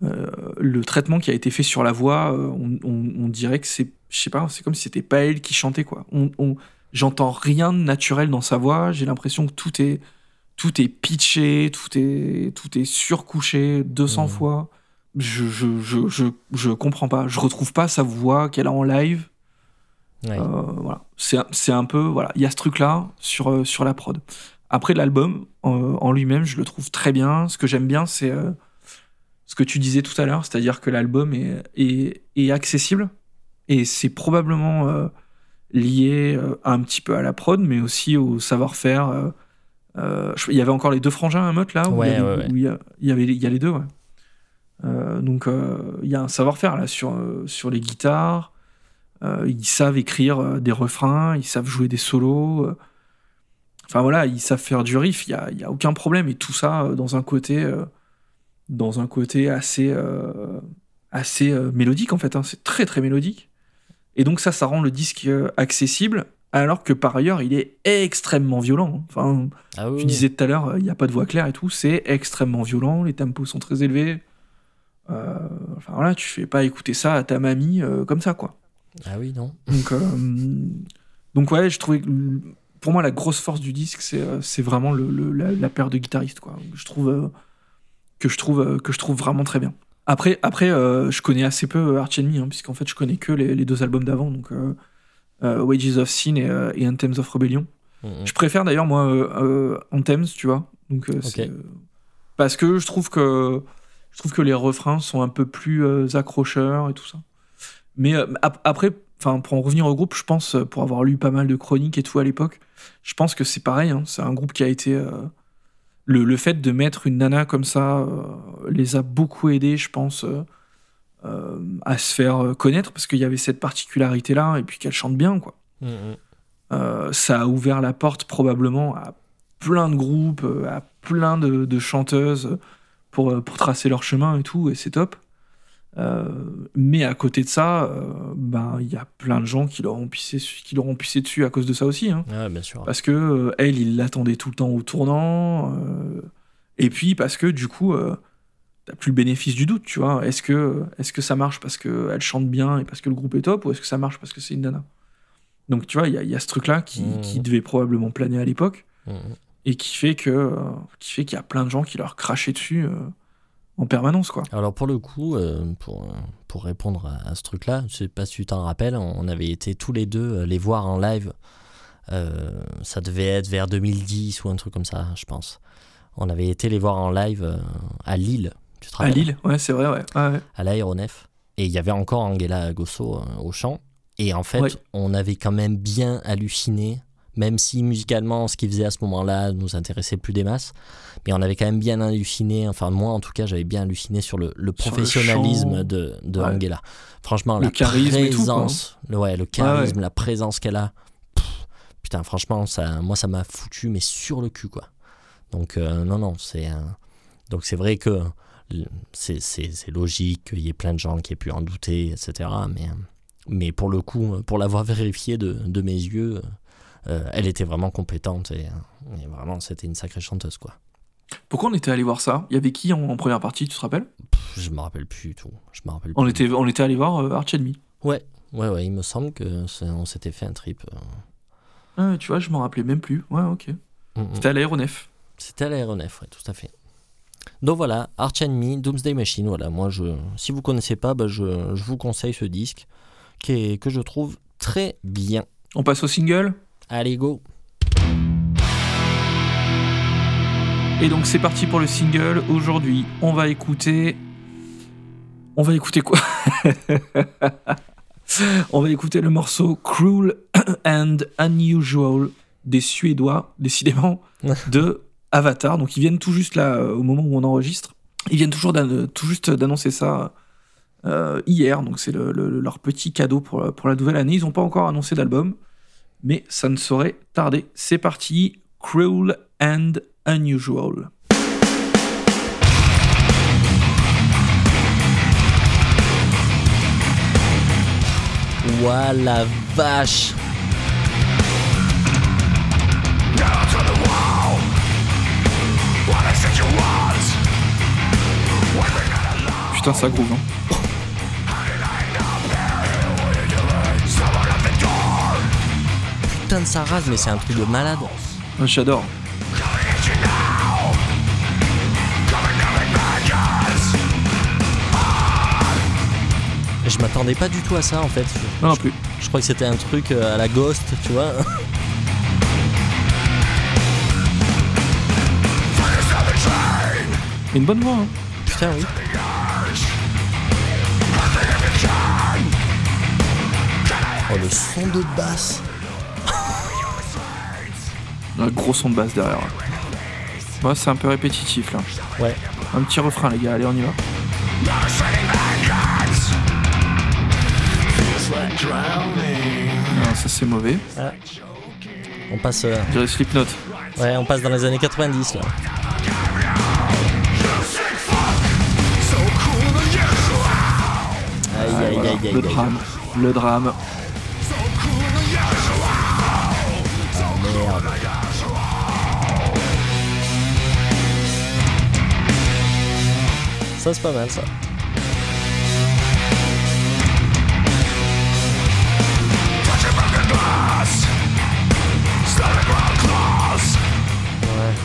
le traitement qui a été fait sur la voix, on, dirait que c'est, je sais pas, c'est comme si c'était pas elle qui chantait, quoi. On, J'entends rien de naturel dans sa voix, j'ai l'impression que tout est, tout est pitché, tout est, tout est surcouché 200 mhm. fois je, je, je, je, je comprends pas. Je retrouve pas sa voix qu'elle a en live. Euh, voilà. C'est un peu. Voilà. Il y a ce truc-là sur, euh, sur la prod. Après, l'album euh, en lui-même, je le trouve très bien. Ce que j'aime bien, c'est ce que tu disais tout à l'heure, c'est-à-dire que l'album est, est, est, accessible. Et c'est probablement lié un petit peu à la prod, mais aussi au savoir-faire. il y avait encore les deux frangins à Meute là où, il, y avait, il, y avait, il y a les deux, ouais. Euh, donc euh, il y a un savoir-faire là sur, euh, sur les guitares. ils savent écrire des refrains, ils savent jouer des solos. Enfin voilà, ils savent faire du riff, il n'y a, y a, aucun problème. Et tout ça dans un côté, dans un côté assez, assez mélodique en fait. Hein. C'est très très mélodique. Et donc ça, ça rend le disque accessible. alors que par ailleurs, il est extrêmement violent. Enfin, Ah oui, oui. disais tout à l'heure, il n'y a pas de voix claire et tout, c'est extrêmement violent, les tempos sont très élevés. Euh, enfin voilà, tu fais pas écouter ça à ta mamie euh, comme ça, quoi. Ah oui, non. Donc, euh, donc ouais, je trouvais que pour moi la grosse force du disque, c'est vraiment le, le- la, la paire de guitaristes, quoi. Je trouve que je trouve que je trouve vraiment très bien. Après, après, euh, je connais assez peu Arch Enemy, hein, puisqu'en fait, je connais que les, les deux albums d'avant, donc euh, euh, Wages of Sin et, et Anthems of Rebellion. Mhm. Je préfère d'ailleurs moi Anthems, tu vois. Donc parce que je trouve que je trouve que les refrains sont un peu plus euh, accrocheurs et tout ça. Mais euh, ap- après, enfin pour en revenir au groupe, je pense euh, pour avoir lu pas mal de chroniques et tout à l'époque, je pense que c'est pareil. hein, c'est un groupe qui a été euh, le, le fait de mettre une nana comme ça les a beaucoup aidés, je pense. à se faire connaître parce qu'il y avait cette particularité là et puis qu'elle chante bien quoi Mhm. euh, ça a ouvert la porte probablement à plein de groupes, à plein de, de chanteuses pour, euh, pour tracer leur chemin et tout, et c'est top. Euh, mais à côté de ça, euh, ben il y a plein de gens qui leur ont pissé, qui pissé dessus à cause de ça aussi. hein. Bien sûr. Parce que euh, elle, il l'attendait tout le temps au tournant. et puis parce que du coup, t'as plus le bénéfice du doute, tu vois. Est-ce que, est que ça marche parce qu'elle chante bien et parce que le groupe est top, ou est-ce que ça marche parce que c'est une nana? Donc tu vois, il y, a- il y a ce truc-là qui, Mhm. qui devait probablement planer à l'époque Mhm. Et qui fait que euh, qui fait qu'il y a plein de gens qui leur crachaient dessus euh, en permanence, quoi. Alors pour le coup, euh, pour, pour répondre à, à ce truc-là, je sais pas si tu t'en rappelles, on avait été tous les deux les voir en live. Euh, ça devait être vers 2010 ou un truc comme ça, je pense. On avait été les voir en live euh, à Lille. Tu te À Lille, ouais, c'est vrai, ouais. Ouais, ouais. à l'aéronef. Et il y avait encore Angela Gosso au chant. Et en fait, Ouais. on avait quand même bien halluciné, même si musicalement, ce qu'il faisait à ce moment-là nous intéressait plus des masses. Mais on avait quand même bien halluciné, enfin moi en tout cas, j'avais bien halluciné sur le, le Sur le professionnalisme de, de Ouais. Angela. Franchement, Le la charisme tout, présence, le, ouais, le charisme, la présence qu'elle a. pff, putain, franchement, ça, moi ça m'a foutu, mais sur le cul, quoi. Donc, euh, non, non, c'est. Donc, c'est vrai que c'est- logique qu'il y ait plein de gens qui aient pu en douter, etc. Mais, mais pour le coup, pour l'avoir vérifié de, de mes yeux, elle était vraiment compétente et, et vraiment, c'était une sacrée chanteuse, quoi. Pourquoi on était allé voir ça? Il y avait qui en, en première partie, tu te rappelles? Pff, je me rappelle plus du tout. Je me rappelle on plus. était, on était allé voir euh, Arch Enemy. Ouais, ouais, ouais, il me semble que on s'était fait un trip. euh. Ah, tu vois, je m'en rappelais même plus. Ouais, ok. Mm, mm. C'était à l'aéronef. C'était à l'aéronef, ouais, tout à fait. Donc voilà, Arch Enemy, Doomsday Machine, voilà, moi je, si vous connaissez pas, bah, je, je vous conseille ce disque qui est, que je trouve très bien. On passe au single? Allez, go Et donc c'est parti pour le single. Aujourd'hui, on va écouter. On va écouter quoi? On va écouter le morceau Cruel and Unusual des Suédois, décidément, de Avatar. Donc ils viennent tout juste là, euh, au moment où on enregistre. Ils viennent toujours d'ann- tout juste d'annoncer ça euh, hier. Donc c'est le- le- leur petit cadeau pour, pour la nouvelle année. Ils n'ont pas encore annoncé d'album, mais ça ne saurait tarder. C'est parti. Cruel and Unusual. Ouah la vache Putain, ça groove. Hein. Putain de sa rase, mais c'est un truc de malade. Ouais, J'adore. Je m'attendais pas du tout à ça en fait. Non, non plus. Je crois que c'était un truc euh, à la Ghost, tu vois. Une bonne voix. Hein. Putain, oui. Oh, le son de basse. Un gros son de basse derrière. Ouais, c'est un peu répétitif là. Ouais. Un petit refrain, les gars. Allez, on y va. Non, ça c'est mauvais. On passe, euh, Je Slipknot. ouais, on passe dans les années 90 là. Aïe aïe aïe aïe Le drame. Le drame. C'est pas mal, ça.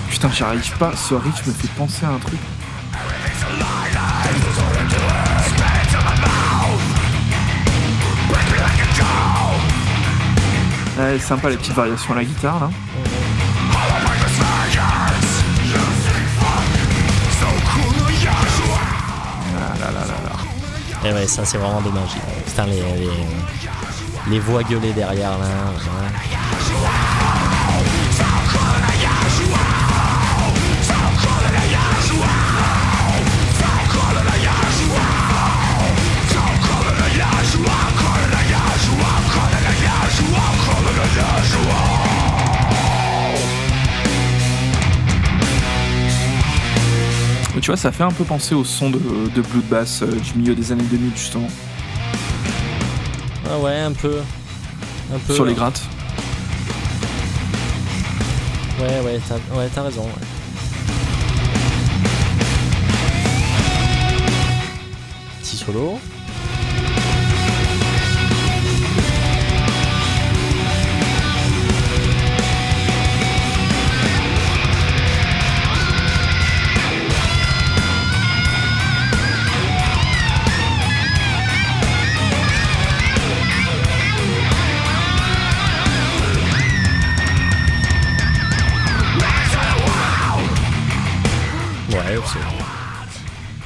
Putain, j'y arrive pas. Ce riff me fait penser à un truc. Ouais, sympa les petites variations à la guitare là. Et ouais, ça, c'est vraiment dommage. Putain, les, les, voix gueulées derrière, là. Tu vois, ça fait un peu penser au son de, de Bloodbath euh, du milieu des années 2000 justement. Ah ouais, un peu. Un peu. Sur les grattes. Ouais, ouais, t'as ouais, t'as raison. ouais. Petit solo.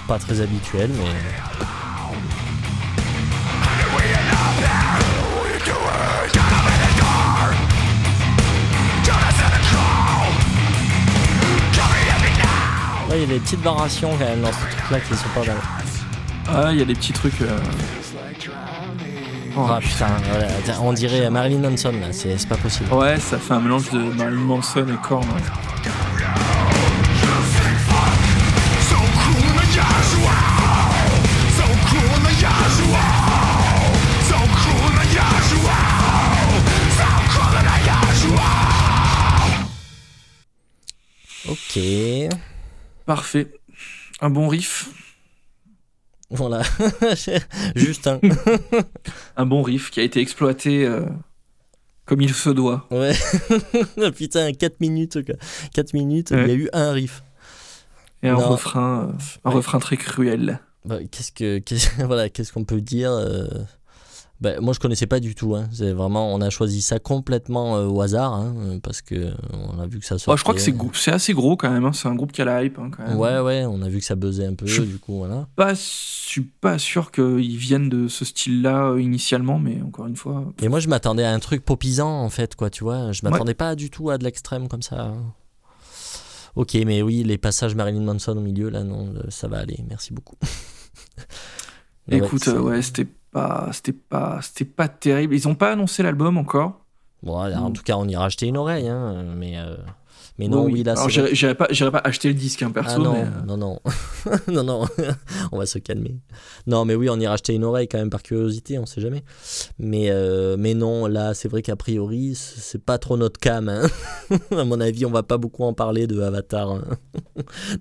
Pas très habituel, mais. Ouais, il y a des petites variations quand même dans ce truc-là qui sont pas mal. Ah, il y a des petits trucs. euh, Oh, Ah putain, voilà, on dirait Marilyn Manson là, c'est c'est pas possible. Ouais, ça fait un mélange de Marilyn Manson et Korn. ouais. Parfait. Un bon riff. Voilà. Juste un. Un bon riff qui a été exploité euh, comme il se doit. Ouais. Putain, 4 minutes. quoi. 4 minutes, Ouais. il y a eu un riff. Et un Non. refrain, euh, un Ouais. refrain très cruel. Bah, qu'est-ce que qu'est-ce, voilà, qu'est-ce qu'on peut dire euh, bah, moi je connaissais pas du tout hein. c'est vraiment on a choisi ça complètement euh, au hasard hein, euh, parce que euh, on a vu que ça sortait Oh, je crois que c'est c'est assez gros quand même. hein. C'est un groupe qui a la hype hein, quand même. ouais ouais on a vu que ça buzzait un peu Je- du coup voilà Pas, suis pas sûr qu'ils viennent de ce style-là euh, initialement, mais encore une fois. mais moi je m'attendais à un truc popisant en fait quoi tu vois je m'attendais pas du tout à de l'extrême comme ça hein. ok mais oui les passages Marilyn Manson au milieu là non ça va aller merci beaucoup ouais, Écoute, ouais, c'était pas, c'était pas, c'était pas terrible. Ils ont pas annoncé l'album encore? bon, en Mm. tout cas on ira acheter une oreille hein, mais euh, mais non Bon, oui là Alors, c'est j'irai j'irai pas, j'irai pas acheter le disque, hein, perso. Ah non, mais, euh, non, non, non, non, on va se calmer. Non, mais oui, on ira acheter une oreille quand même par curiosité, on sait jamais. Mais, euh, mais non, là, c'est vrai qu'a priori, c'est pas trop notre cam. hein. à mon avis, on va pas beaucoup en parler de Avatar hein,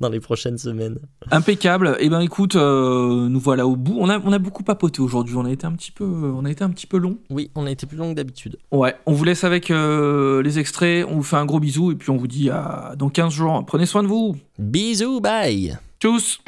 dans les prochaines semaines. Impeccable. Et ben écoute, euh, nous voilà au bout. On a, on a beaucoup papoté aujourd'hui. On a été un petit peu, on a été un petit peu long. Oui, on a été plus long que d'habitude. Ouais. On vous laisse avec euh, les extraits. On vous fait un gros bisou et puis on vous dit à dans 15 jours. Prenez soin de vous. Bisous, bye Tchuss.